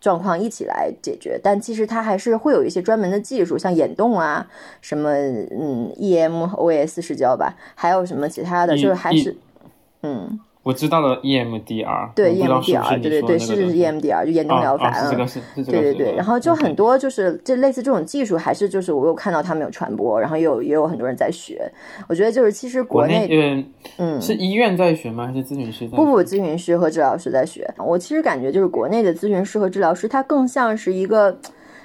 状况一起来解决，但其实他还是会有一些专门的技术，像眼动啊，什么嗯 EMOS 视交吧，还有什么其他的，就是还是嗯。
我知道了，EMDR，
对 EMDR，对对对，是是 EMDR，就眼动疗法
啊，
对对对，然后就很多就是这类似这种技术，还是就是我有看到他们有传播，然后也有也有很多人在学。我觉得就是其实
国
内，嗯，
是医院在学吗？还是咨询师？
不不，咨询师和治疗师在学。我其实感觉就是国内的咨询师和治疗师，他更像是一个，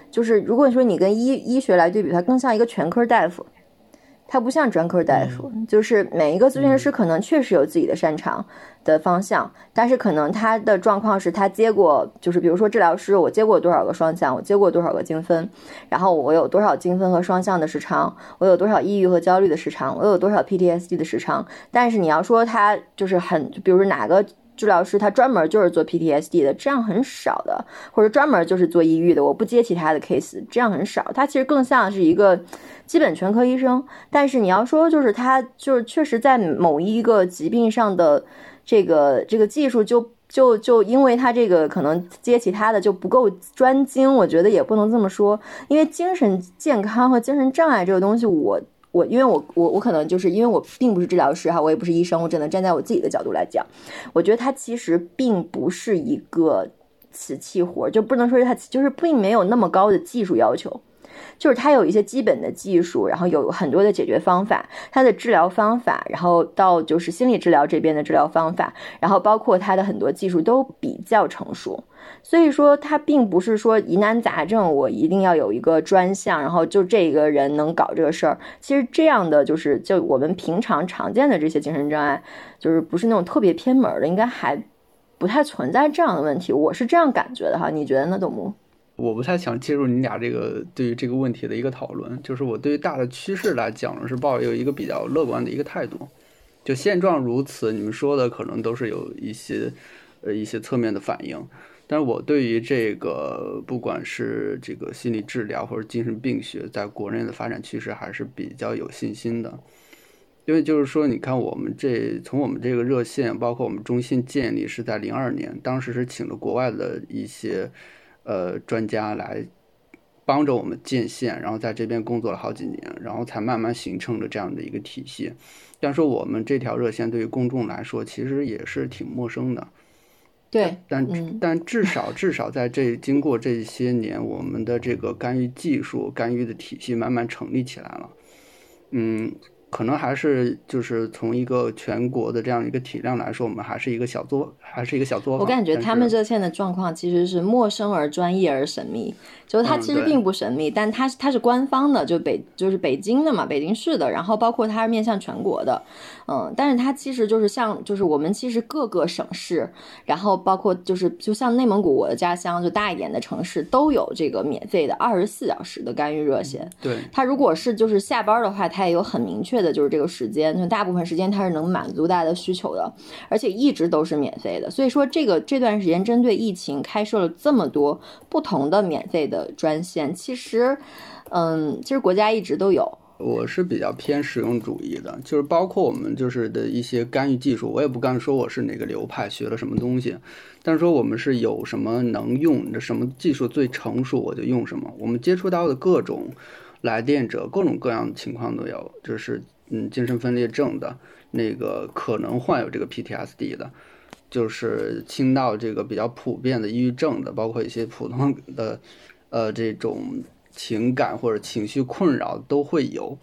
就是如果说你跟医医学来对比，他更像一个全科大夫。他不像专科大夫，就是每一个咨询师可能确实有自己的擅长的方向，但是可能他的状况是他接过，就是比如说治疗师，我接过多少个双向，我接过多少个精分，然后我有多少精分和双向的时长，我有多少抑郁和焦虑的时长，我有多少 PTSD 的时长，但是你要说他就是很，比如说哪个。治疗师他专门就是做 PTSD 的，这样很少的，或者专门就是做抑郁的，我不接其他的 case，这样很少。他其实更像是一个基本全科医生，但是你要说就是他就是确实在某一个疾病上的这个这个技术就就就因为他这个可能接其他的就不够专精，我觉得也不能这么说，因为精神健康和精神障碍这个东西我。我因为我我我可能就是因为我并不是治疗师哈，我也不是医生，我只能站在我自己的角度来讲。我觉得它其实并不是一个瓷器活，就不能说是它就是并没有那么高的技术要求。就是它有一些基本的技术，然后有很多的解决方法，它的治疗方法，然后到就是心理治疗这边的治疗方法，然后包括它的很多技术都比较成熟。所以说，它并不是说疑难杂症我一定要有一个专项，然后就这个人能搞这个事儿。其实这样的就是就我们平常常见的这些精神障碍，就是不是那种特别偏门的，应该还不太存在这样的问题。我是这样感觉的哈，你觉得呢，董木？
我不太想介入你俩这个对于这个问题的一个讨论，就是我对于大的趋势来讲是抱有一个比较乐观的一个态度。就现状如此，你们说的可能都是有一些呃一些侧面的反应。但是我对于这个，不管是这个心理治疗或者精神病学，在国内的发展趋势还是比较有信心的，因为就是说，你看我们这从我们这个热线，包括我们中心建立是在零二年，当时是请了国外的一些呃专家来帮着我们建线，然后在这边工作了好几年，然后才慢慢形成了这样的一个体系。但是我们这条热线对于公众来说，其实也是挺陌生的。
对，
但但至少至少在这经过这些年，我们的这个干预技术、干预的体系慢慢成立起来了，嗯。可能还是就是从一个全国的这样一个体量来说，我们还是一个小作，还是一个小作坊。
我感觉他们热线的状况其实是陌生而专业而神秘，就是它其实并不神秘，但它它是官方的，就北就是北京的嘛，北京市的，然后包括它是面向全国的，嗯，但是它其实就是像就是我们其实各个省市，然后包括就是就像内蒙古我的家乡就大一点的城市都有这个免费的二十四小时的干预热线。
对，
它如果是就是下班的话，它也有很明确。的就是这个时间，就大部分时间它是能满足大家的需求的，而且一直都是免费的。所以说，这个这段时间针对疫情开设了这么多不同的免费的专线，其实，嗯，其实国家一直都有。
我是比较偏实用主义的，就是包括我们就是的一些干预技术，我也不敢说我是哪个流派，学了什么东西，但是说我们是有什么能用，什么技术最成熟，我就用什么。我们接触到的各种。来电者各种各样的情况都有，就是嗯，精神分裂症的，那个可能患有这个 PTSD 的，就是轻到这个比较普遍的抑郁症的，包括一些普通的，呃，这种情感或者情绪困扰都会有。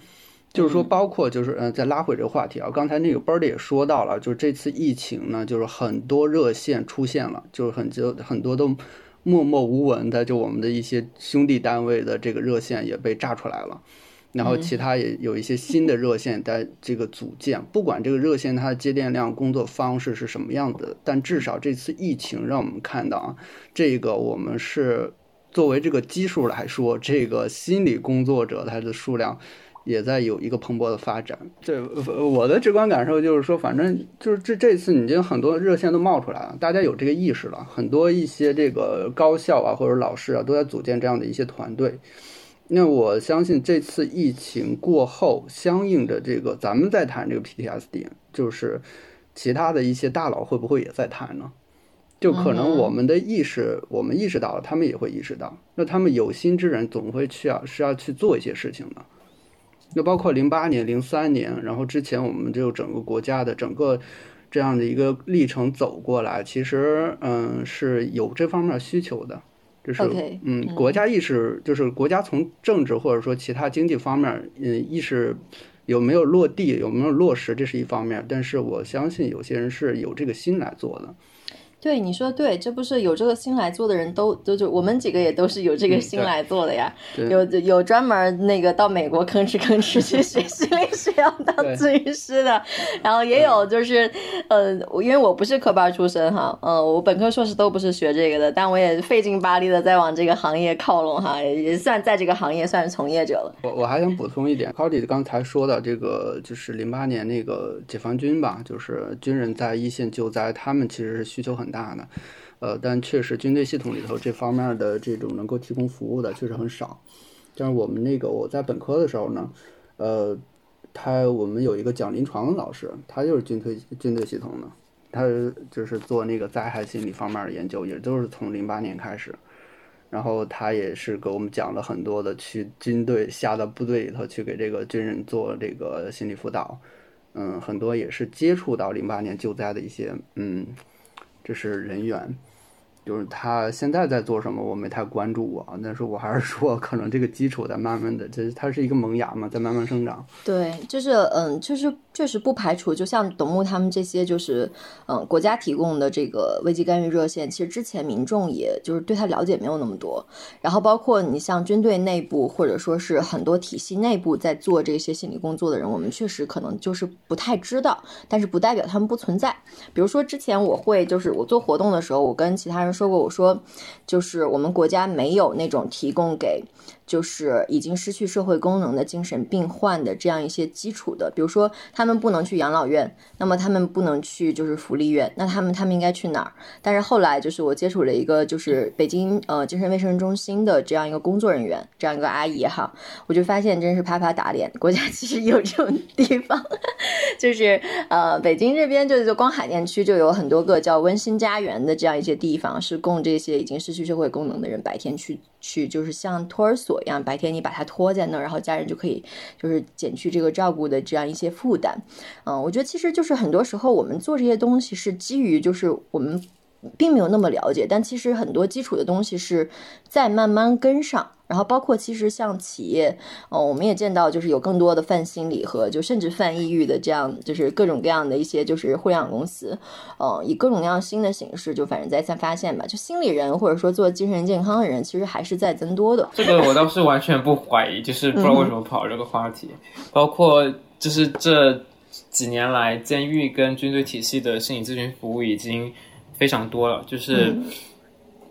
就是说，包括就是嗯，再拉回这个话题啊，刚才那个 Bird 也说到了，就是这次疫情呢，就是很多热线出现了，就是很就很多都。默默无闻的，就我们的一些兄弟单位的这个热线也被炸出来了，然后其他也有一些新的热线在这个组建。不管这个热线它的接电量、工作方式是什么样的，但至少这次疫情让我们看到啊，这个我们是作为这个基数来说，这个心理工作者他的数量。也在有一个蓬勃的发展。这我的直观感受就是说，反正就是这这次已经很多热线都冒出来了，大家有这个意识了。很多一些这个高校啊或者老师啊都在组建这样的一些团队。那我相信这次疫情过后，相应的这个咱们在谈这个 PTSD，就是其他的一些大佬会不会也在谈呢？就可能我们的意识，我们意识到了，他们也会意识到。那他们有心之人总会去啊是要去做一些事情的。那包括零八年、零三年，然后之前我们就整个国家的整个这样的一个历程走过来，其实嗯是有这方面需求的，就是嗯国家意识，就是国家从政治或者说其他经济方面，嗯意识有没有落地，有没有落实，这是一方面，但是我相信有些人是有这个心来做的。
对你说对，这不是有这个心来做的人都都就我们几个也都是有这个心来做的呀。有有专门那个到美国吭哧吭哧去学心理学要当咨询师的，然后也有就是呃，因为我不是科班出身哈，嗯，我本科硕士都不是学这个的，但我也费劲巴力的在往这个行业靠拢哈，也算在这个行业算是从业者了。
我我还想补充一点 c o d y 刚才说的这个就是零八年那个解放军吧，就是军人在一线救灾，他们其实是需求很很。大的，呃，但确实军队系统里头这方面的这种能够提供服务的确实很少。但是我们那个我在本科的时候呢，呃，他我们有一个讲临床的老师，他就是军队军队系统的，他就是做那个灾害心理方面的研究，也都是从零八年开始。然后他也是给我们讲了很多的，去军队下到部队里头去给这个军人做这个心理辅导，嗯，很多也是接触到零八年救灾的一些，嗯。这是人员，就是他现在在做什么，我没太关注过。但是我还是说，可能这个基础在慢慢的，这它是一个萌芽嘛，在慢慢生长。
对，就是嗯，就是确实不排除，就像董木他们这些，就是嗯，国家提供的这个危机干预热线，其实之前民众也就是对他了解没有那么多。然后包括你像军队内部，或者说是很多体系内部在做这些心理工作的人，我们确实可能就是不太知道，但是不代表他们不存在。比如说之前我会就是我做活动的时候，我跟其他人。说过，我说，就是我们国家没有那种提供给。就是已经失去社会功能的精神病患的这样一些基础的，比如说他们不能去养老院，那么他们不能去就是福利院，那他们他们应该去哪儿？但是后来就是我接触了一个就是北京呃精神卫生中心的这样一个工作人员，这样一个阿姨哈，我就发现真是啪啪打脸，国家其实有这种地方，就是呃北京这边就是光海淀区就有很多个叫温馨家园的这样一些地方，是供这些已经失去社会功能的人白天去去就是像托儿所。一样，白天你把他拖在那儿，然后家人就可以就是减去这个照顾的这样一些负担。嗯，我觉得其实就是很多时候我们做这些东西是基于就是我们。并没有那么了解，但其实很多基础的东西是在慢慢跟上。然后包括其实像企业，呃，我们也见到就是有更多的泛心理和就甚至泛抑郁的这样，就是各种各样的一些就是互联网公司，呃，以各种各样新的形式就反正在在发现吧。就心理人或者说做精神健康的人，其实还是在增多的。
这个我倒是完全不怀疑，就是不知道为什么跑这个话题。包括就是这几年来，监狱跟军队体系的心理咨询服务已经。非常多了，就是，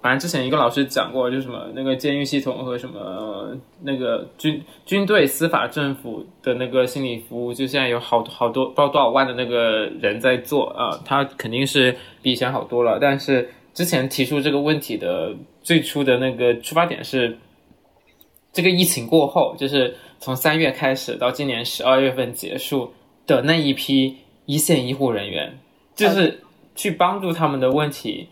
反正之前一个老师讲过，就什么那个监狱系统和什么那个军军队、司法、政府的那个心理服务，就现在有好好多不知道多少万的那个人在做啊，他肯定是比以前好多了。但是之前提出这个问题的最初的那个出发点是，这个疫情过后，就是从三月开始到今年十二月份结束的那一批一线医护人员，就是。去帮助他们的问题，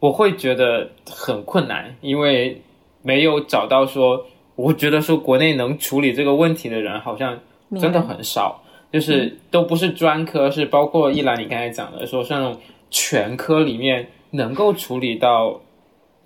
我会觉得很困难，因为没有找到说，我觉得说国内能处理这个问题的人好像真的很少，就是都不是专科，是包括一兰你刚才讲的，说像那种全科里面能够处理到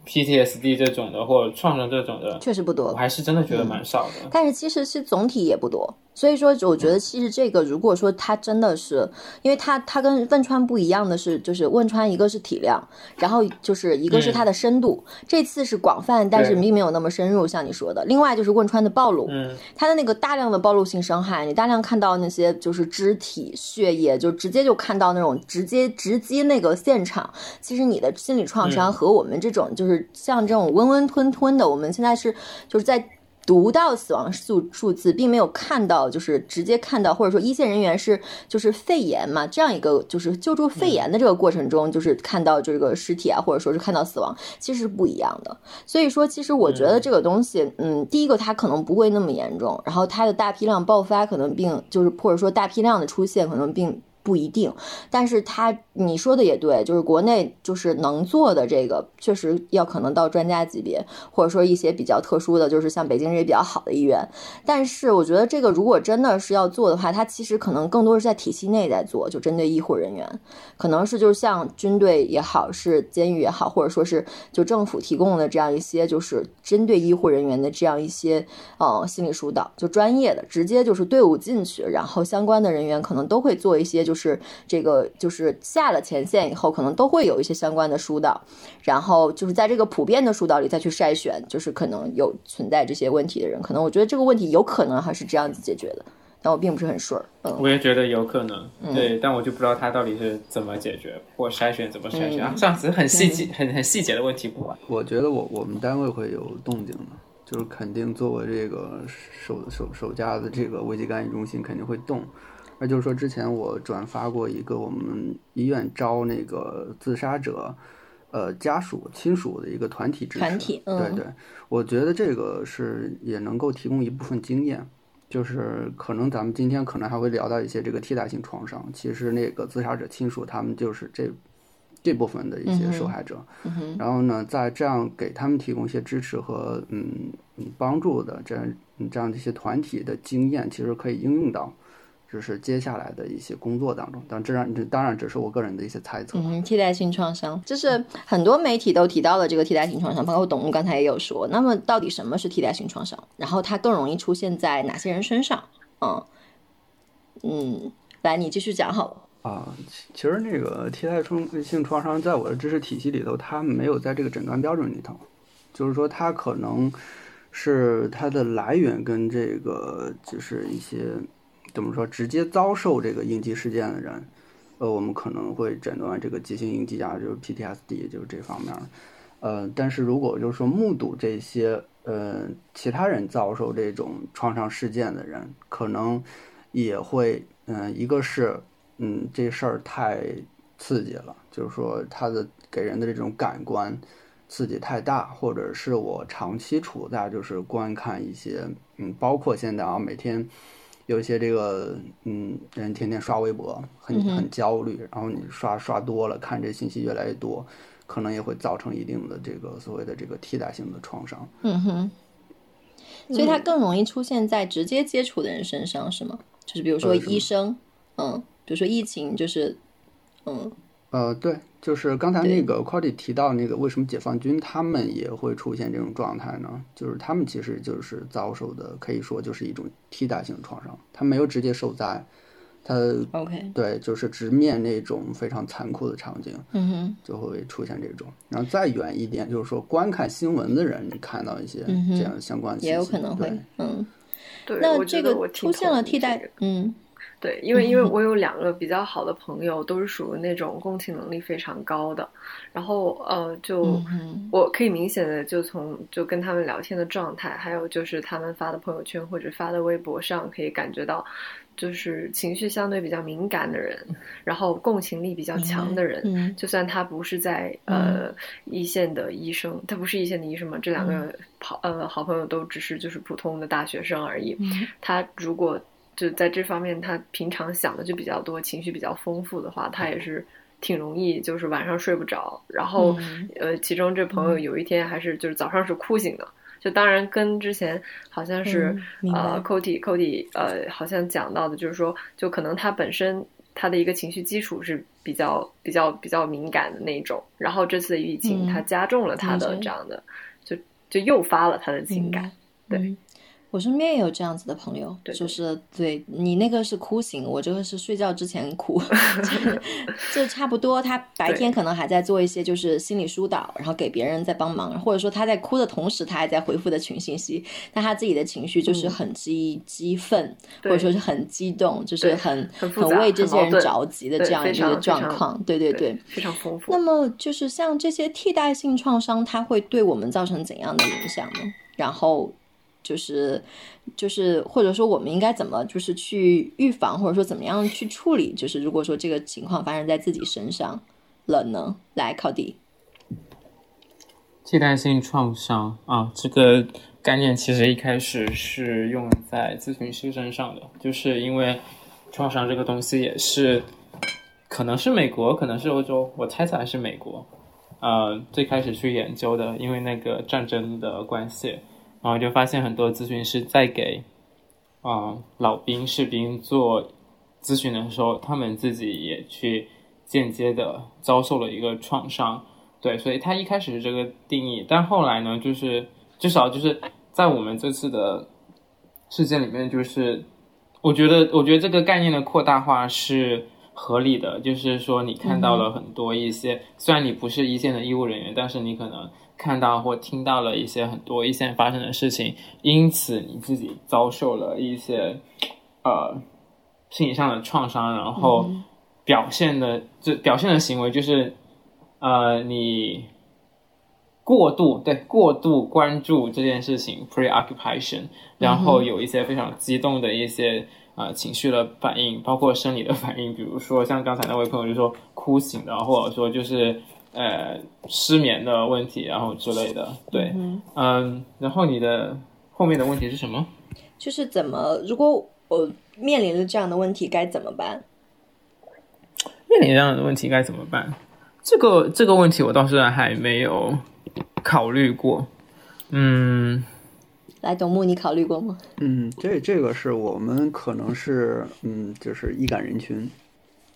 PTSD 这种的或者创伤这种的，
确实不多，
我还是真的觉得蛮少的。
但是其实是总体也不多。所以说，我觉得其实这个，如果说它真的是，因为它它跟汶川不一样的是，就是汶川一个是体量，然后就是一个是它的深度。这次是广泛，但是并没有那么深入，像你说的。另外就是汶川的暴露，它的那个大量的暴露性伤害，你大量看到那些就是肢体血液，就直接就看到那种直接直击那个现场。其实你的心理创伤和我们这种就是像这种温温吞吞的，我们现在是就是在。读到死亡数数字，并没有看到，就是直接看到，或者说一线人员是就是肺炎嘛，这样一个就是救助肺炎的这个过程中，就是看到这个尸体啊，或者说是看到死亡，其实是不一样的。所以说，其实我觉得这个东西，嗯，第一个它可能不会那么严重，然后它的大批量爆发可能并就是或者说大批量的出现可能并。不一定，但是他你说的也对，就是国内就是能做的这个，确实要可能到专家级别，或者说一些比较特殊的，就是像北京这些比较好的医院。但是我觉得这个如果真的是要做的话，它其实可能更多是在体系内在做，就针对医护人员，可能是就是像军队也好，是监狱也好，或者说是就政府提供的这样一些，就是针对医护人员的这样一些呃心理疏导，就专业的，直接就是队伍进去，然后相关的人员可能都会做一些就。这个，就是下了前线以后，可能都会有一些相关的疏导，然后就是在这个普遍的疏导里再去筛选，就是可能有存在这些问题的人，可能我觉得这个问题有可能还是这样子解决的，但我并不是很顺。嗯，
我也觉得有可能，对，但我就不知道他到底是怎么解决或筛选怎么筛选啊，这样子很细节、很很细节的问题不完。
我觉得我我们单位会有动静的，就是肯定作为这个首首首家的这个危机干预中心肯定会动。那就是说，之前我转发过一个我们医院招那个自杀者，呃家属亲属的一个团体支持。
团体，
对对，我觉得这个是也能够提供一部分经验，就是可能咱们今天可能还会聊到一些这个替代性创伤。其实那个自杀者亲属他们就是这这部分的一些受害者。然后呢，在这样给他们提供一些支持和嗯帮助的这样这样的一些团体的经验，其实可以应用到。只是接下来的一些工作当中，但这然这当然只是我个人的一些猜测。
嗯，替代性创伤，就是很多媒体都提到了这个替代性创伤，包括董路刚才也有说。那么到底什么是替代性创伤？然后它更容易出现在哪些人身上？嗯嗯，来，你继续讲好了。
啊，其实那个替代性创伤，在我的知识体系里头，它没有在这个诊断标准里头，就是说它可能是它的来源跟这个就是一些怎么说直接遭受这个应激事件的人，呃，我们可能会诊断这个急性应激啊，就是 PTSD，就是这方面。呃，但是如果就是说目睹这些呃其他人遭受这种创伤事件的人，可能也会，嗯，一个是。嗯，这事儿太刺激了，就是说他的给人的这种感官刺激太大，或者是我长期处在就是观看一些，嗯，包括现在啊，每天有一些这个，嗯，人天天刷微博，很很焦虑，然后你刷刷多了，看这信息越来越多，可能也会造成一定的这个所谓的这个替代性的创伤。
嗯哼，所以它更容易出现在直接接触的人身上，是吗？就是比如说医生，嗯。比如说疫情，就是，嗯，
呃，对，就是刚才那个 q u a l i 提到那个，为什么解放军他们也会出现这种状态呢？就是他们其实就是遭受的，可以说就是一种替代性创伤，他没有直接受灾，他
OK，
对，就是直面那种非常残酷的场景，
嗯哼，
就会出现这种。然后再远一点，就是说观看新闻的人，你看到一些这样相关的，
也有可能会，嗯，
对，
那这个出现了替代，嗯。
对，因为因为我有两个比较好的朋友，都是属于那种共情能力非常高的，然后呃，就我可以明显的就从就跟他们聊天的状态，还有就是他们发的朋友圈或者发的微博上，可以感觉到，就是情绪相对比较敏感的人，然后共情力比较强的人，就算他不是在呃一线的医生，他不是一线的医生嘛，这两个好呃好朋友都只是就是普通的大学生而已，他如果。就在这方面，他平常想的就比较多，情绪比较丰富的话，他也是挺容易，就是晚上睡不着。然后，呃，其中这朋友有一天还是就是早上是哭醒的。就当然跟之前好像是呃，Cody Cody 呃，好像讲到的，就是说，就可能他本身他的一个情绪基础是比较比较比较敏感的那种。然后这次的疫情，他加重了他的这样的，就就诱发了他的情感，对。
我身边也有这样子的朋友，就是对你那个是哭醒，我这个是睡觉之前哭 就差不多。他白天可能还在做一些就是心理疏导，然后给别人在帮忙，或者说他在哭的同时，他还在回复的群信息，但他自己的情绪就是很激激愤，或者说是很激动，就是很
很
为这些人着急的这样一个状况。对对对，
非常丰富。
那么就是像这些替代性创伤，它会对我们造成怎样的影响呢？然后。就是，就是，或者说，我们应该怎么就是去预防，或者说怎么样去处理？就是如果说这个情况发生在自己身上了呢？来，考迪。
替代性创伤啊，这个概念其实一开始是用在咨询师身上的，就是因为创伤这个东西也是，可能是美国，可能是欧洲，我猜测还是美国，呃，最开始去研究的，因为那个战争的关系。然后就发现很多咨询师在给，啊老兵士兵做咨询的时候，他们自己也去间接的遭受了一个创伤，对，所以他一开始是这个定义，但后来呢，就是至少就是在我们这次的事件里面，就是我觉得，我觉得这个概念的扩大化是合理的，就是说你看到了很多一些，虽然你不是一线的医务人员，但是你可能。看到或听到了一些很多一线发生的事情，因此你自己遭受了一些呃心理上的创伤，然后表现的就表现的行为就是呃你过度对过度关注这件事情 preoccupation，然后有一些非常激动的一些呃情绪的反应，包括生理的反应，比如说像刚才那位朋友就说哭醒的，或者说就是。呃，失眠的问题，然后之类的，对，嗯，然后你的后面的问题是什么？
就是怎么，如果我面临着这样的问题，该怎么办？
面临这样的问题该怎么办？这个这个问题我倒是还没有考虑过。嗯，
来，董木，你考虑过吗？
嗯，这这个是我们可能是嗯，就是易感人群。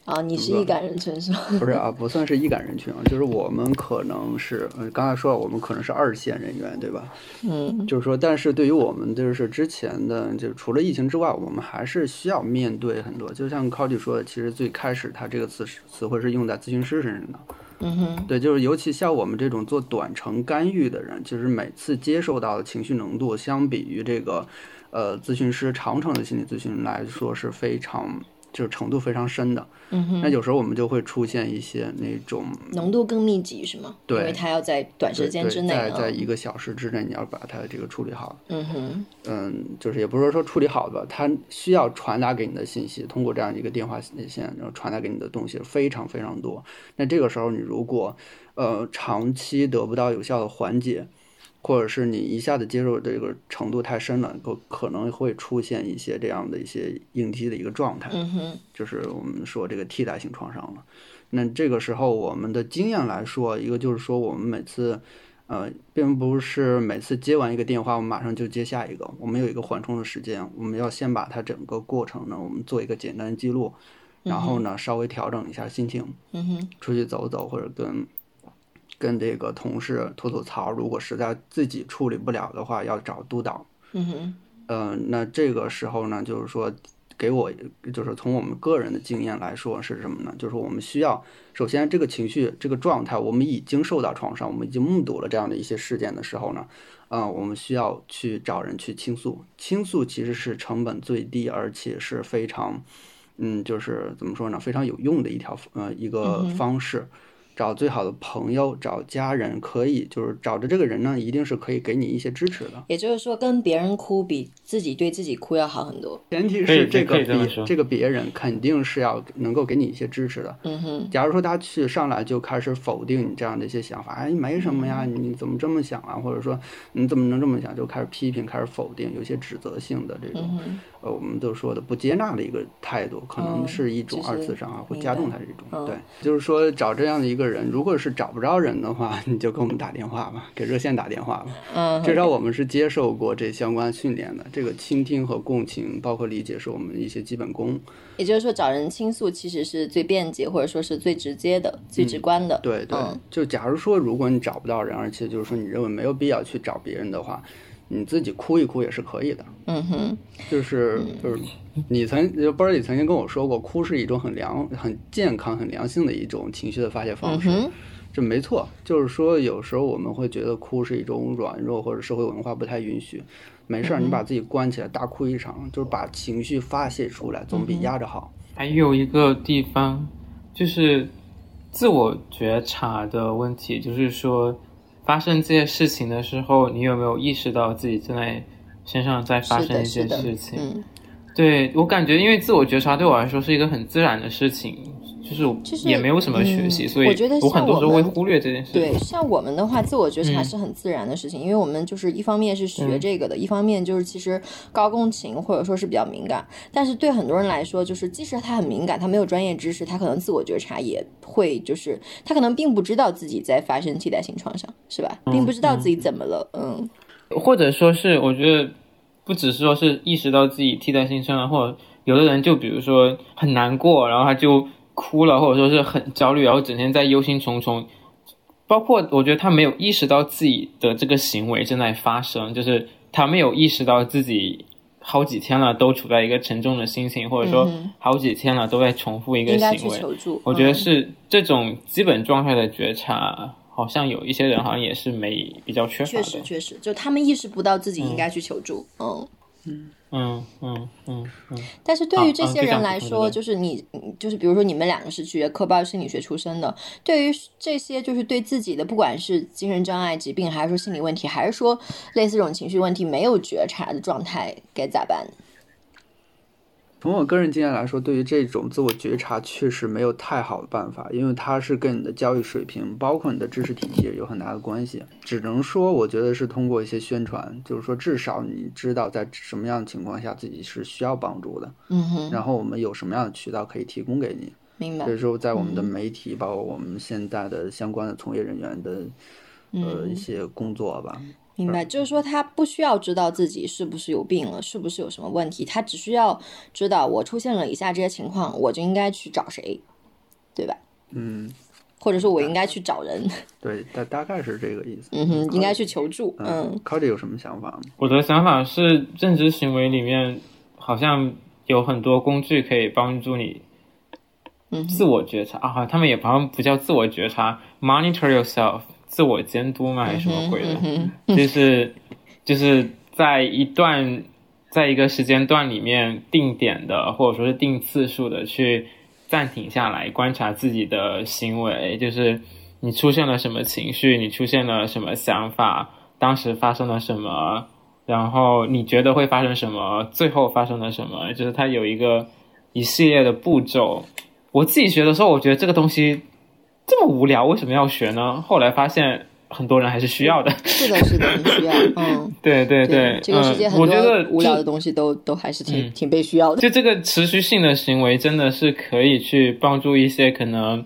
啊，你是易感人群是吗？
不是啊，不算是易感人群啊，就是我们可能是，呃，刚才说了，我们可能是二线人员，对吧？
嗯，
就是说，但是对于我们就是之前的，就除了疫情之外，我们还是需要面对很多。就像 Cody 说的，其实最开始他这个词词汇是用在咨询师身上的。
嗯哼，
对，就是尤其像我们这种做短程干预的人，就是每次接受到的情绪浓度，相比于这个，呃，咨询师长程的心理咨询来说是非常。就是程度非常深的，
嗯哼，
那有时候我们就会出现一些那种
浓度更密集，是吗？
对，
因为它要在短时间之内，
在在一个小时之内，你要把它这个处理好。
嗯哼，
嗯，就是也不是说处理好吧，它需要传达给你的信息，通过这样一个电话线，然后传达给你的东西非常非常多。那这个时候，你如果呃长期得不到有效的缓解。或者是你一下子接受这个程度太深了，可可能会出现一些这样的一些应激的一个状态，就是我们说这个替代性创伤了。那这个时候我们的经验来说，一个就是说我们每次，呃，并不是每次接完一个电话，我们马上就接下一个，我们有一个缓冲的时间，我们要先把它整个过程呢，我们做一个简单的记录，然后呢稍微调整一下心情，
嗯哼，
出去走走或者跟。跟这个同事吐吐槽，如果实在自己处理不了的话，要找督导。
嗯哼，
嗯，那这个时候呢，就是说，给我就是从我们个人的经验来说是什么呢？就是我们需要首先这个情绪这个状态，我们已经受到创伤，我们已经目睹了这样的一些事件的时候呢，嗯，我们需要去找人去倾诉。倾诉其实是成本最低，而且是非常，嗯，就是怎么说呢，非常有用的一条呃一个方式。找最好的朋友，找家人，可以就是找着这个人呢，一定是可以给你一些支持的。
也就是说，跟别人哭比自己对自己哭要好很多。
前提是这个比这个别人肯定是要能够给你一些支持的。
嗯哼。
假如说他去上来就开始否定你这样的一些想法，哎，没什么呀，你怎么这么想啊？或者说你怎么能这么想？就开始批评，开始否定，有些指责性的这种。呃，我们都说的不接纳的一个态度，可能是一种二次伤害，会加重他这种。对，就是说找这样的一个人，如果是找不着人的话，你就给我们打电话吧，给热线打电话吧。
嗯，
至少我们是接受过这相关训练的。这个倾听和共情，包括理解，是我们一些基本功。
也就是说，找人倾诉其实是最便捷，或者说是最直接的、最直观的。
对对，就假如说，如果你找不到人，而且就是说你认为没有必要去找别人的话。你自己哭一哭也是可以的，
嗯哼，
就是就是，你曾就波儿里曾经跟我说过，哭是一种很良、很健康、很良性的一种情绪的发泄方式，这没错。就是说，有时候我们会觉得哭是一种软弱，或者社会文化不太允许。没事儿，你把自己关起来，大哭一场，就是把情绪发泄出来，总比压着好。
还有一个地方就是自我觉察的问题，就是说。发生这些事情的时候，你有没有意识到自己正在身上在发生一些事情？
嗯，
对我感觉，因为自我觉察对我来说是一个很自然的事情。就是也没有什么学习，所以
我觉得
我很多时候会忽略这件事。
对，像我们的话，自我觉察是很自然的事情，因为我们就是一方面是学这个的，一方面就是其实高共情或者说是比较敏感。但是对很多人来说，就是即使他很敏感，他没有专业知识，他可能自我觉察也会，就是他可能并不知道自己在发生替代性创伤，是吧？并不知道自己怎么了，嗯。
或者说是，我觉得不只是说是意识到自己替代性创伤，或者有的人就比如说很难过，然后他就。哭了，或者说是很焦虑，然后整天在忧心忡忡。包括我觉得他没有意识到自己的这个行为正在发生，就是他没有意识到自己好几天了都处在一个沉重的心情，或者说好几天了都在重复一个行为。我觉得是这种基本状态的觉察，好像有一些人好像也是没比较缺乏
的。确实，确实，就他们意识不到自己应该去求助。
嗯。嗯嗯嗯嗯嗯，
但是对于这些人来说，就是你，就是比如说你们两个是学科班心理学出身的，对于这些就是对自己的不管是精神障碍疾病，还是说心理问题，还是说类似这种情绪问题没有觉察的状态，该咋办？
从我个人经验来说，对于这种自我觉察，确实没有太好的办法，因为它是跟你的教育水平，包括你的知识体系有很大的关系。只能说，我觉得是通过一些宣传，就是说，至少你知道在什么样的情况下自己是需要帮助的。
嗯哼。
然后我们有什么样的渠道可以提供给你？
明白。
所以说，在我们的媒体，包括我们现在的相关的从业人员的，呃，一些工作吧。
明白，就是说他不需要知道自己是不是有病了，是不是有什么问题，他只需要知道我出现了以下这些情况，我就应该去找谁，对吧？
嗯，
或者说我应该去找人，
对，大大概是这个意思。
嗯哼，应该去求助，嗯。
c o d y 有什么想法吗？
我的想法是，认知行为里面好像有很多工具可以帮助你
嗯
自我觉察啊，他们也好像不叫自我觉察，monitor yourself，自我监督吗？还是什么鬼的？
嗯哼
就是就是在一段在一个时间段里面定点的，或者说是定次数的去暂停下来观察自己的行为，就是你出现了什么情绪，你出现了什么想法，当时发生了什么，然后你觉得会发生什么，最后发生了什么，就是它有一个一系列的步骤。我自己学的时候，我觉得这个东西这么无聊，为什么要学呢？后来发现很多人还是需要的。
是的，是的，很需要，嗯。
对对对，
这个世界
嗯，
很
我觉得
多无聊的东西都都还是挺
嗯
挺被需要的。
就这个持续性的行为，真的是可以去帮助一些可能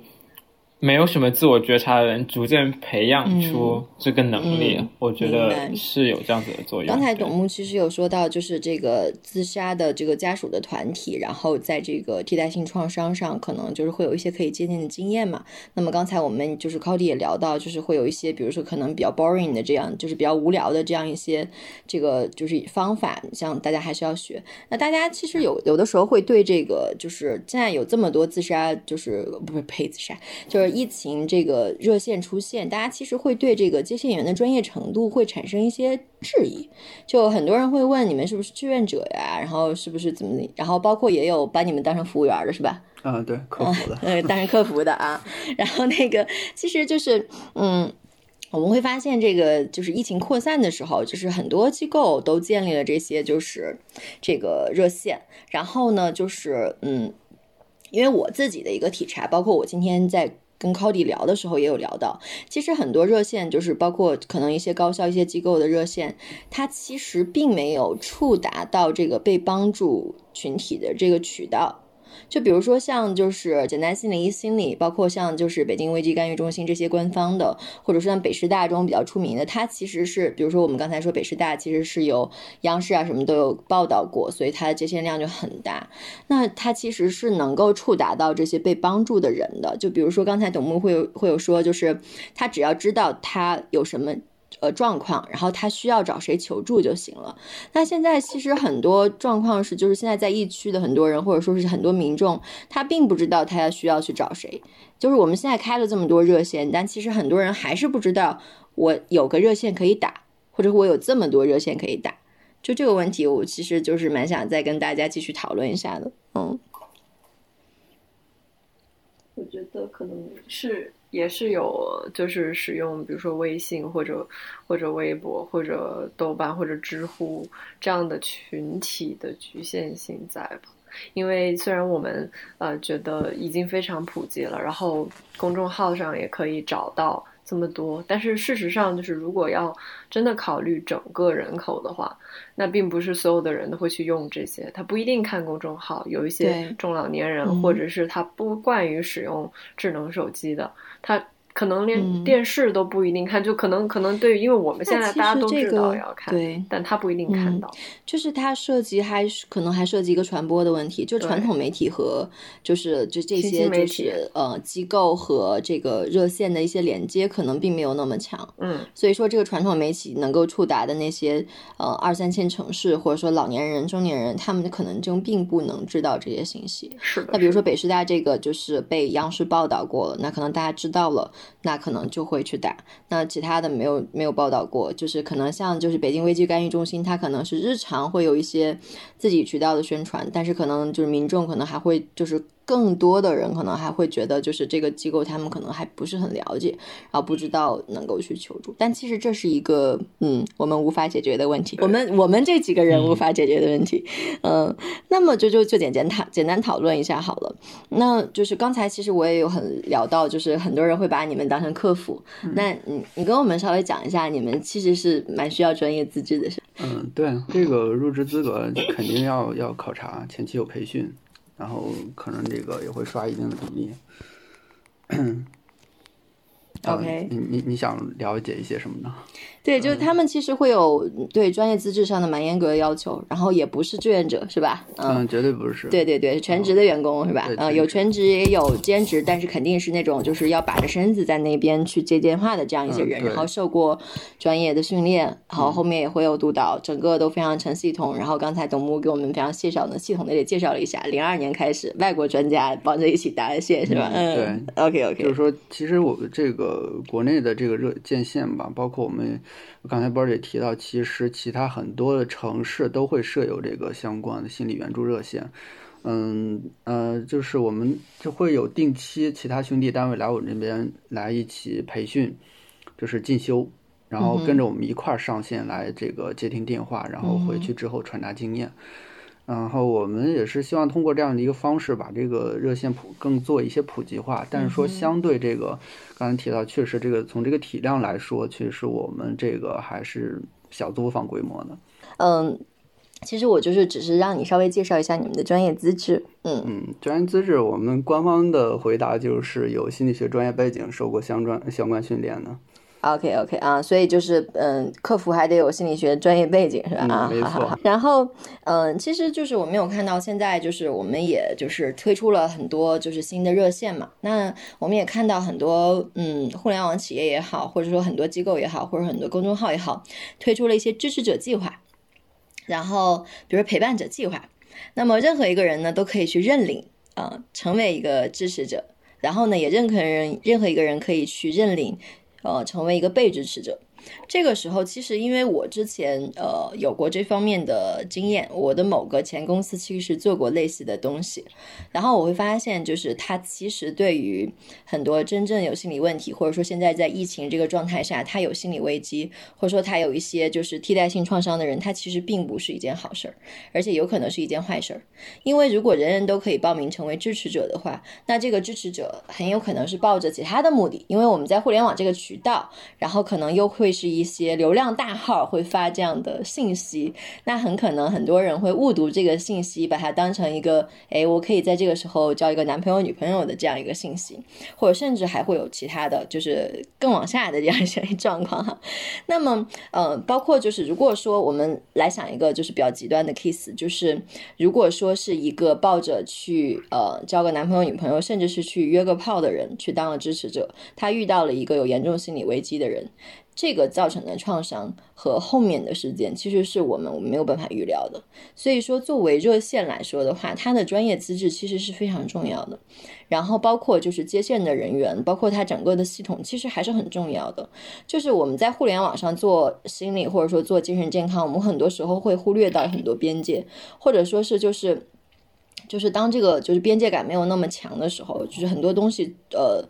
没有什么自我觉察的人，逐渐培养出这个能力。
嗯
我觉得是有这样子的作用。
刚才董木其实有说到，就是这个自杀的这个家属的团体，然后在这个替代性创伤上，可能就是会有一些可以借鉴的经验嘛。那么刚才我们就是 Cody 也聊到，就是会有一些，比如说可能比较 boring 的这样，就是比较无聊的这样一些这个就是方法，像大家还是要学。那大家其实有有的时候会对这个，就是现在有这么多自杀，就是不是呸自杀，就是疫情这个热线出现，大家其实会对这个接线员的专业程度会产生一些质疑。就很多人会问你们是不是志愿者呀，然后是不是怎么，然后包括也有把你们当成服务员的是吧？
啊，对，客服的。
呃，当然客服的啊。然后那个其实就是，嗯，我们会发现这个就是疫情扩散的时候，就是很多机构都建立了这些就是这个热线。然后呢，就是嗯，因为我自己的一个体察，包括我今天在。跟 Cody 聊的时候也有聊到，其实很多热线就是包括可能一些高校、一些机构的热线，它其实并没有触达到这个被帮助群体的这个渠道。就比如说像就是简单心理医心理，包括像就是北京危机干预中心这些官方的，或者说像北师大这种比较出名的，它其实是比如说我们刚才说北师大其实是有央视啊什么都有报道过，所以它的接线量就很大。那它其实是能够触达到这些被帮助的人的。就比如说刚才董木会有会有说，就是他只要知道他有什么。呃，状况，然后他需要找谁求助就行了。那现在其实很多状况是，就是现在在疫区的很多人，或者说是很多民众，他并不知道他要需要去找谁。就是我们现在开了这么多热线，但其实很多人还是不知道我有个热线可以打，或者我有这么多热线可以打。就这个问题，我其实就是蛮想再跟大家继续讨论一下的。嗯，
我觉得可能是也是有，就是使用比如说微信或者或者微博或者豆瓣或者知乎这样的群体的局限性在吧？因为虽然我们呃觉得已经非常普及了，然后公众号上也可以找到这么多，但是事实上就是如果要真的考虑整个人口的话，那并不是所有的人都会去用这些，他不一定看公众号，有一些中老年人
嗯
或者是他不惯于使用智能手机的，他。可能连
嗯
电视都不一定看，就可能可能对于，因为我们现在大家都知道要看，
对
但他不一定看
嗯
到。
就是它涉及还是可能还涉及一个传播的问题，就传统媒体和就是就这些就是呃机构和这个热线的一些连接可能并没有那么强，
嗯，
所以说这个传统媒体能够触达的那些呃二三线城市或者说老年人、中年人，他们可能就并不能知道这些信息。
是的。
那比如说北师大这个就是被央视报道过了，那可能大家知道了，那可能就会去打。那其他的没有没有报道过，就是可能像就是北京危机干预中心，它可能是日常会有一些自己渠道的宣传，但是可能就是民众可能还会就是更多的人可能还会觉得就是这个机构他们可能还不是很了解，然后不知道能够去求助。但其实这是一个嗯我们无法解决的问题，我们我们这几个人无法解决的问题。嗯，那么就就就简简讨简单讨论一下好了。那就是刚才其实我也有很聊到，就是很多人会把你们当成客服。那你你跟我们稍微讲一下，你们其实是蛮需要专业资质的，是？
嗯，对，这个入职资格肯定要要考察，前期有培训，然后可能这个也会刷一定的比例。
OK，
你你你想了解一些什么呢？
对，就是他们其实会有对专业资质上的蛮严格的要求，然后也不是志愿者，是吧？
嗯，绝对不是。
对对对，全职的员工是吧？嗯，有全职也有兼职，但是肯定是那种就是要把着身子在那边去接电话的这样一些人，然后受过专业的训练，然后后面也会有督导，整个都非常成系统。然后刚才董木给我们非常介绍的系统的也介绍了一下，零二年开始外国专家帮着一起搭线是吧？嗯，
对
，OK OK，
就是说其实我们这个国内的这个热建线吧，包括我们。刚才波儿也提到，其实其他很多的城市都会设有这个相关的心理援助热线。嗯呃，就是我们就会有定期其他兄弟单位来我们这边来一起培训，就是进修，然后跟着我们一块儿上线来这个接听电话，然后回去之后传达经验。然后我们也是希望通过这样的一个方式，把这个热线普更做一些普及化。但是说相对这个，刚才提到，确实这个从这个体量来说，确实我们这个还是小作坊规模的。
嗯，其实我就是只是让你稍微介绍一下你们的专业资质。
嗯嗯，专业资质，我们官方的回答就是有心理学专业背景，受过相关相关训练的。
OK OK 啊，所以就是嗯，客服还得有心理学专业背景是吧？啊，
没错。
然后嗯，其实就是我们有看到现在就是我们也就是推出了很多就是新的热线嘛。那我们也看到很多嗯，互联网企业也好，或者说很多机构也好，或者很多公众号也好，推出了一些支持者计划，然后比如陪伴者计划。那么任何一个人呢都可以去认领啊，成为一个支持者。然后呢，也任何人任何一个人可以去认领。呃，成为一个被支持者。这个时候，其实因为我之前呃有过这方面的经验，我的某个前公司其实做过类似的东西，然后我会发现，就是他其实对于很多真正有心理问题，或者说现在在疫情这个状态下，他有心理危机，或者说他有一些就是替代性创伤的人，他其实并不是一件好事儿，而且有可能是一件坏事儿。因为如果人人都可以报名成为支持者的话，那这个支持者很有可能是抱着其他的目的，因为我们在互联网这个渠道，然后可能又会。是一些流量大号会发这样的信息，那很可能很多人会误读这个信息，把它当成一个，哎，我可以在这个时候交一个男朋友、女朋友的这样一个信息，或者甚至还会有其他的就是更往下的这样一些 状况哈。那么，呃，包括就是如果说我们来想一个就是比较极端的 case，就是如果说是一个抱着去呃交个男朋友、女朋友，甚至是去约个炮的人去当了支持者，他遇到了一个有严重心理危机的人。这个造成的创伤和后面的事件，其实是我们没有办法预料的。所以说，作为热线来说的话，它的专业资质其实是非常重要的。然后，包括就是接线的人员，包括它整个的系统，其实还是很重要的。就是我们在互联网上做心理或者说做精神健康，我们很多时候会忽略到很多边界，或者说是就是就是当这个就是边界感没有那么强的时候，就是很多东西呃。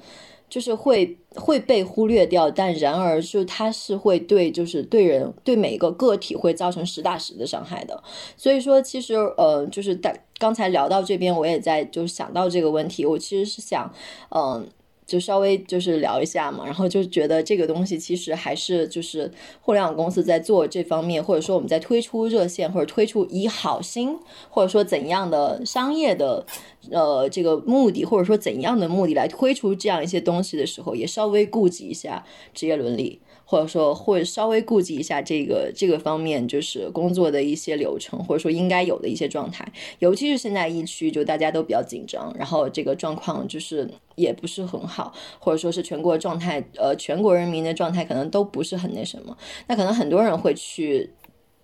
就是会会被忽略掉，但然而就它是会对，就是对人对每一个个体会造成实打实的伤害的。所以说，其实呃，就是在刚才聊到这边，我也在就是想到这个问题，我其实是想，嗯。就稍微就是聊一下嘛，然后就觉得这个东西其实还是就是互联网公司在做这方面，或者说我们在推出热线或者推出以好心或者说怎样的商业的呃这个目的，或者说怎样的目的来推出这样一些东西的时候，也稍微顾及一下职业伦理。或者说，会稍微顾及一下这个这个方面，就是工作的一些流程，或者说应该有的一些状态。尤其是现在疫区，就大家都比较紧张，然后这个状况就是也不是很好，或者说是全国状态，呃，全国人民的状态可能都不是很那什么。那可能很多人会去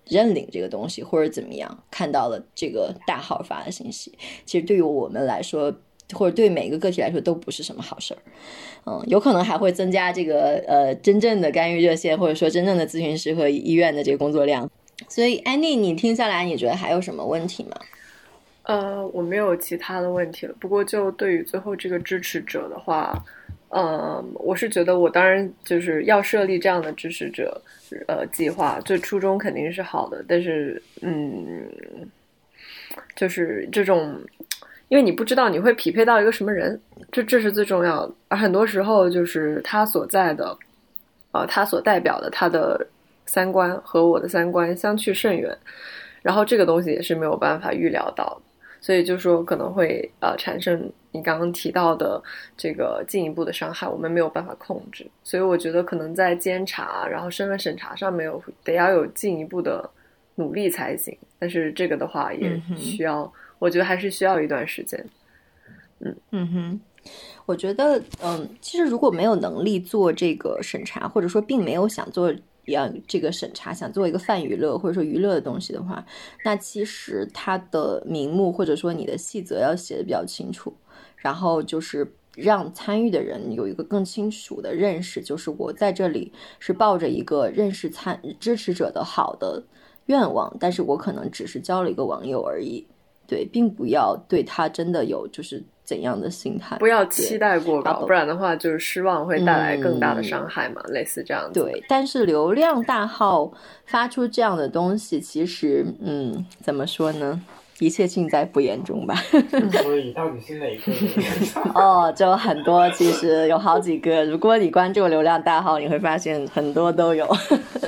认领这个东西，或者怎么样，看到了这个大号发的信息，其实对于我们来说。或者对每个个体来说都不是什么好事儿，嗯，有可能还会增加这个呃真正的干预热线或者说真正的咨询师和医院的这个工作量。所以，安妮，你听下来，你觉得还有什么问题吗？
呃，我没有其他的问题了。不过，就对于最后这个支持者的话，呃，我是觉得我当然就是要设立这样的支持者呃计划，这初衷肯定是好的，但是嗯，就是这种。因为你不知道你会匹配到一个什么人，这这是最重要的。而很多时候，就是他所在的，呃，他所代表的他的三观和我的三观相去甚远，然后这个东西也是没有办法预料到的。所以就说可能会呃产生你刚刚提到的这个进一步的伤害，我们没有办法控制。所以我觉得可能在监察，然后身份审查上面有得要有进一步的努力才行。但是这个的话也需要，我觉得还是需要一段时间。
嗯嗯哼。我觉得，嗯，其实如果没有能力做这个审查，或者说并没有想做要这个审查，想做一个泛娱乐或者说娱乐的东西的话，那其实它的名目或者说你的细则要写的比较清楚，然后就是让参与的人有一个更清楚的认识，就是我在这里是抱着一个认识参支持者的好的愿望，但是我可能只是交了一个网友而已，对，并不要对他真的有就是。怎样的心态？
不要期待过高，不然的话就是失望，会带来更大的伤害嘛。类似这样
子。对，但是流量大号发出这样的东西，其实，嗯，怎么说呢？一切尽在不言中吧。
所以到底是哪一个？
哦，就很多，其实有好几个。如果你关注流量大号，你会发现很多都有。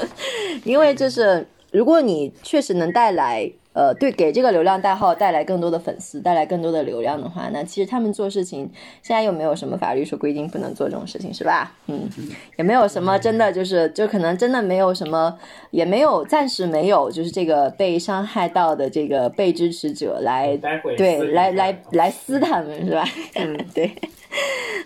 因为就是，如果你确实能带来。呃，对，给这个流量代号带来更多的粉丝，带来更多的流量的话，那其实他们做事情，现在又没有什么法律说规定不能做这种事情，是吧？嗯，也没有什么真的就是，就可能真的没有什么，也没有暂时没有，就是这个被伤害到的这个被支持者来，对，来来来撕他们，是吧？嗯，对，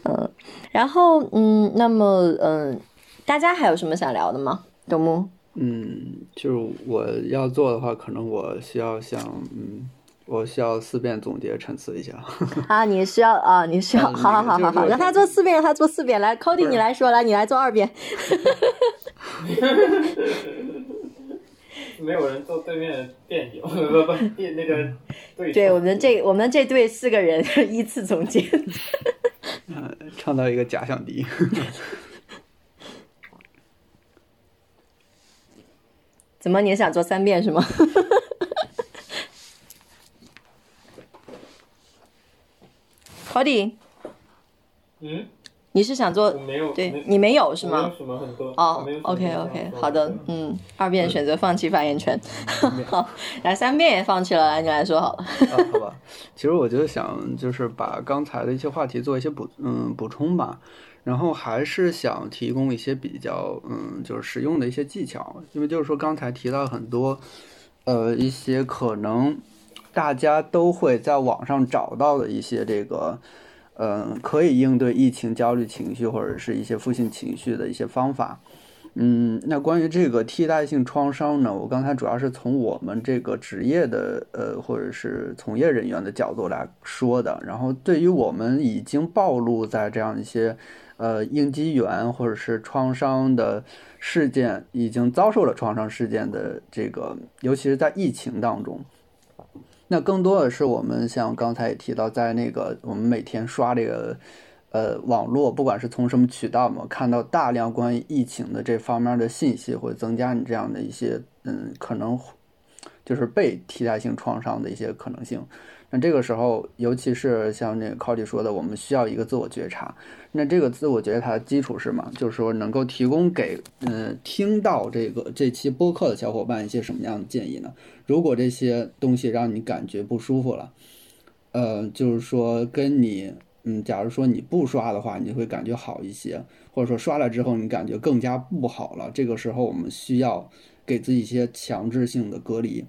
嗯，然后嗯，那么嗯，大家还有什么想聊的吗？东木？
嗯，就是我要做的话，可能我需要想，嗯，我需要四遍总结陈词一下。
啊，你需要啊，你需要，好好好好好，让他做四遍，让他做四遍。来，Cody，你来说，来，你来做二遍。
没有人做对面的辩友，不不，那个对。
对我们这我们这队四个人 依次总结。
创造一个假想敌。
怎么？你想做三遍是吗？Cody，
嗯，
你是想做？
没有，
对你没有是吗？哦，OK OK，好的，嗯，二遍选择放弃发言权，好，来三遍也放弃了，来你来说好了。
好吧，其实我就想就是把刚才的一些话题做一些补嗯补充吧。然后还是想提供一些比较，嗯，就是实用的一些技巧，因为就是说刚才提到很多，呃，一些可能大家都会在网上找到的一些这个，嗯，可以应对疫情焦虑情绪或者是一些负性情绪的一些方法。嗯，那关于这个替代性创伤呢，我刚才主要是从我们这个职业的，呃，或者是从业人员的角度来说的。然后对于我们已经暴露在这样一些。呃，应激源或者是创伤的事件，已经遭受了创伤事件的这个，尤其是在疫情当中，那更多的是我们像刚才也提到，在那个我们每天刷这个呃网络，不管是从什么渠道嘛，看到大量关于疫情的这方面的信息，会增加你这样的一些嗯，可能就是被替代性创伤的一些可能性。那这个时候，尤其是像那个 Cody 说的，我们需要一个自我觉察。那这个自我觉察的基础是嘛？就是说能够提供给嗯听到这个这期播客的小伙伴一些什么样的建议呢？如果这些东西让你感觉不舒服了，呃，就是说跟你嗯，假如说你不刷的话，你会感觉好一些，或者说刷了之后你感觉更加不好了。这个时候我们需要给自己一些强制性的隔离。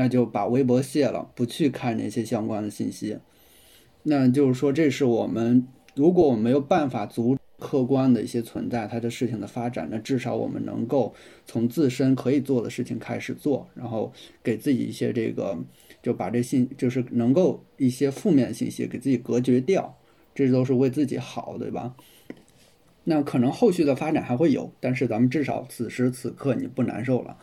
那就把微博卸了，不去看那些相关的信息。那就是说，这是我们如果我们没有办法阻客观的一些存在，它的事情的发展，那至少我们能够从自身可以做的事情开始做，然后给自己一些这个，就把这信就是能够一些负面信息给自己隔绝掉，这都是为自己好，对吧？那可能后续的发展还会有，但是咱们至少此时此刻你不难受了。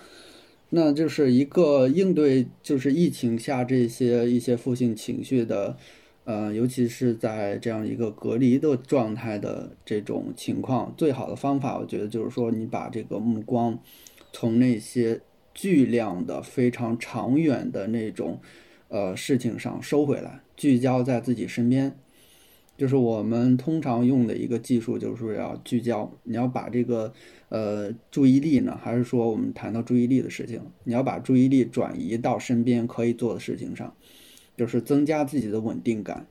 那就是一个应对，就是疫情下这些一些负性情绪的，呃，尤其是在这样一个隔离的状态的这种情况，最好的方法，我觉得就是说，你把这个目光从那些巨量的、非常长远的那种，呃，事情上收回来，聚焦在自己身边。就是我们通常用的一个技术，就是要聚焦。你要把这个呃注意力呢，还是说我们谈到注意力的事情，你要把注意力转移到身边可以做的事情上。就是增加自己的稳定感，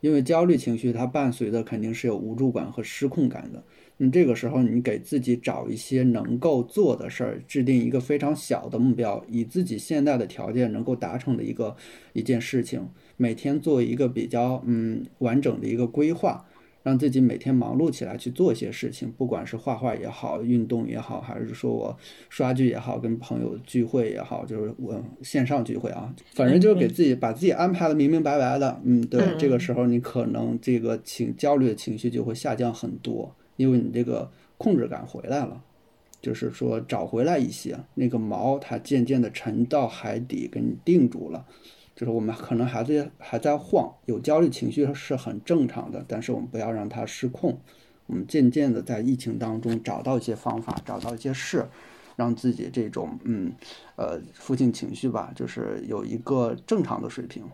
因为焦虑情绪它伴随的肯定是有无助感和失控感的。那这个时候，你给自己找一些能够做的事儿，制定一个非常小的目标，以自己现在的条件能够达成的一个一件事情，每天做一个比较嗯完整的一个规划。让自己每天忙碌起来去做一些事情，不管是画画也好，运动也好，还是说我刷剧也好，跟朋友聚会也好，就是我线上聚会啊，反正就是给自己把自己安排的明明白白的。嗯，对，这个时候你可能这个情焦虑的情绪就会下降很多，因为你这个控制感回来了，就是说找回来一些那个锚，它渐渐的沉到海底，给你定住了。就是我们可能还在还在晃，有焦虑情绪是很正常的，但是我们不要让它失控。我们渐渐的在疫情当中找到一些方法，找到一些事，让自己这种嗯呃负性情绪吧，就是有一个正常的水平。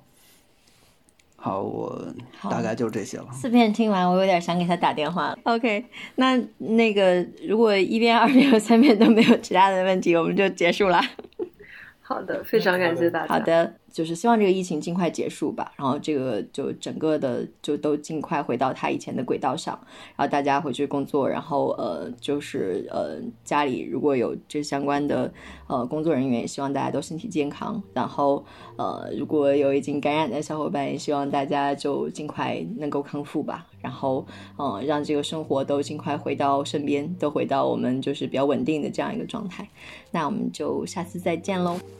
好，我大概就这些了。
四遍听完，我有点想给他打电话。OK，那那个如果一遍、二遍和三遍都没有其他的问题，我们就结束了。
好的，非常感谢大
家。好的，就是希望这个疫情尽快结束吧，然后这个就整个的就都尽快回到他以前的轨道上，然后大家回去工作，然后呃，就是呃家里如果有这相关的呃工作人员，也希望大家都身体健康。然后呃，如果有已经感染的小伙伴，也希望大家就尽快能够康复吧。然后嗯，让这个生活都尽快回到身边，都回到我们就是比较稳定的这样一个状态。那我们就下次再见喽。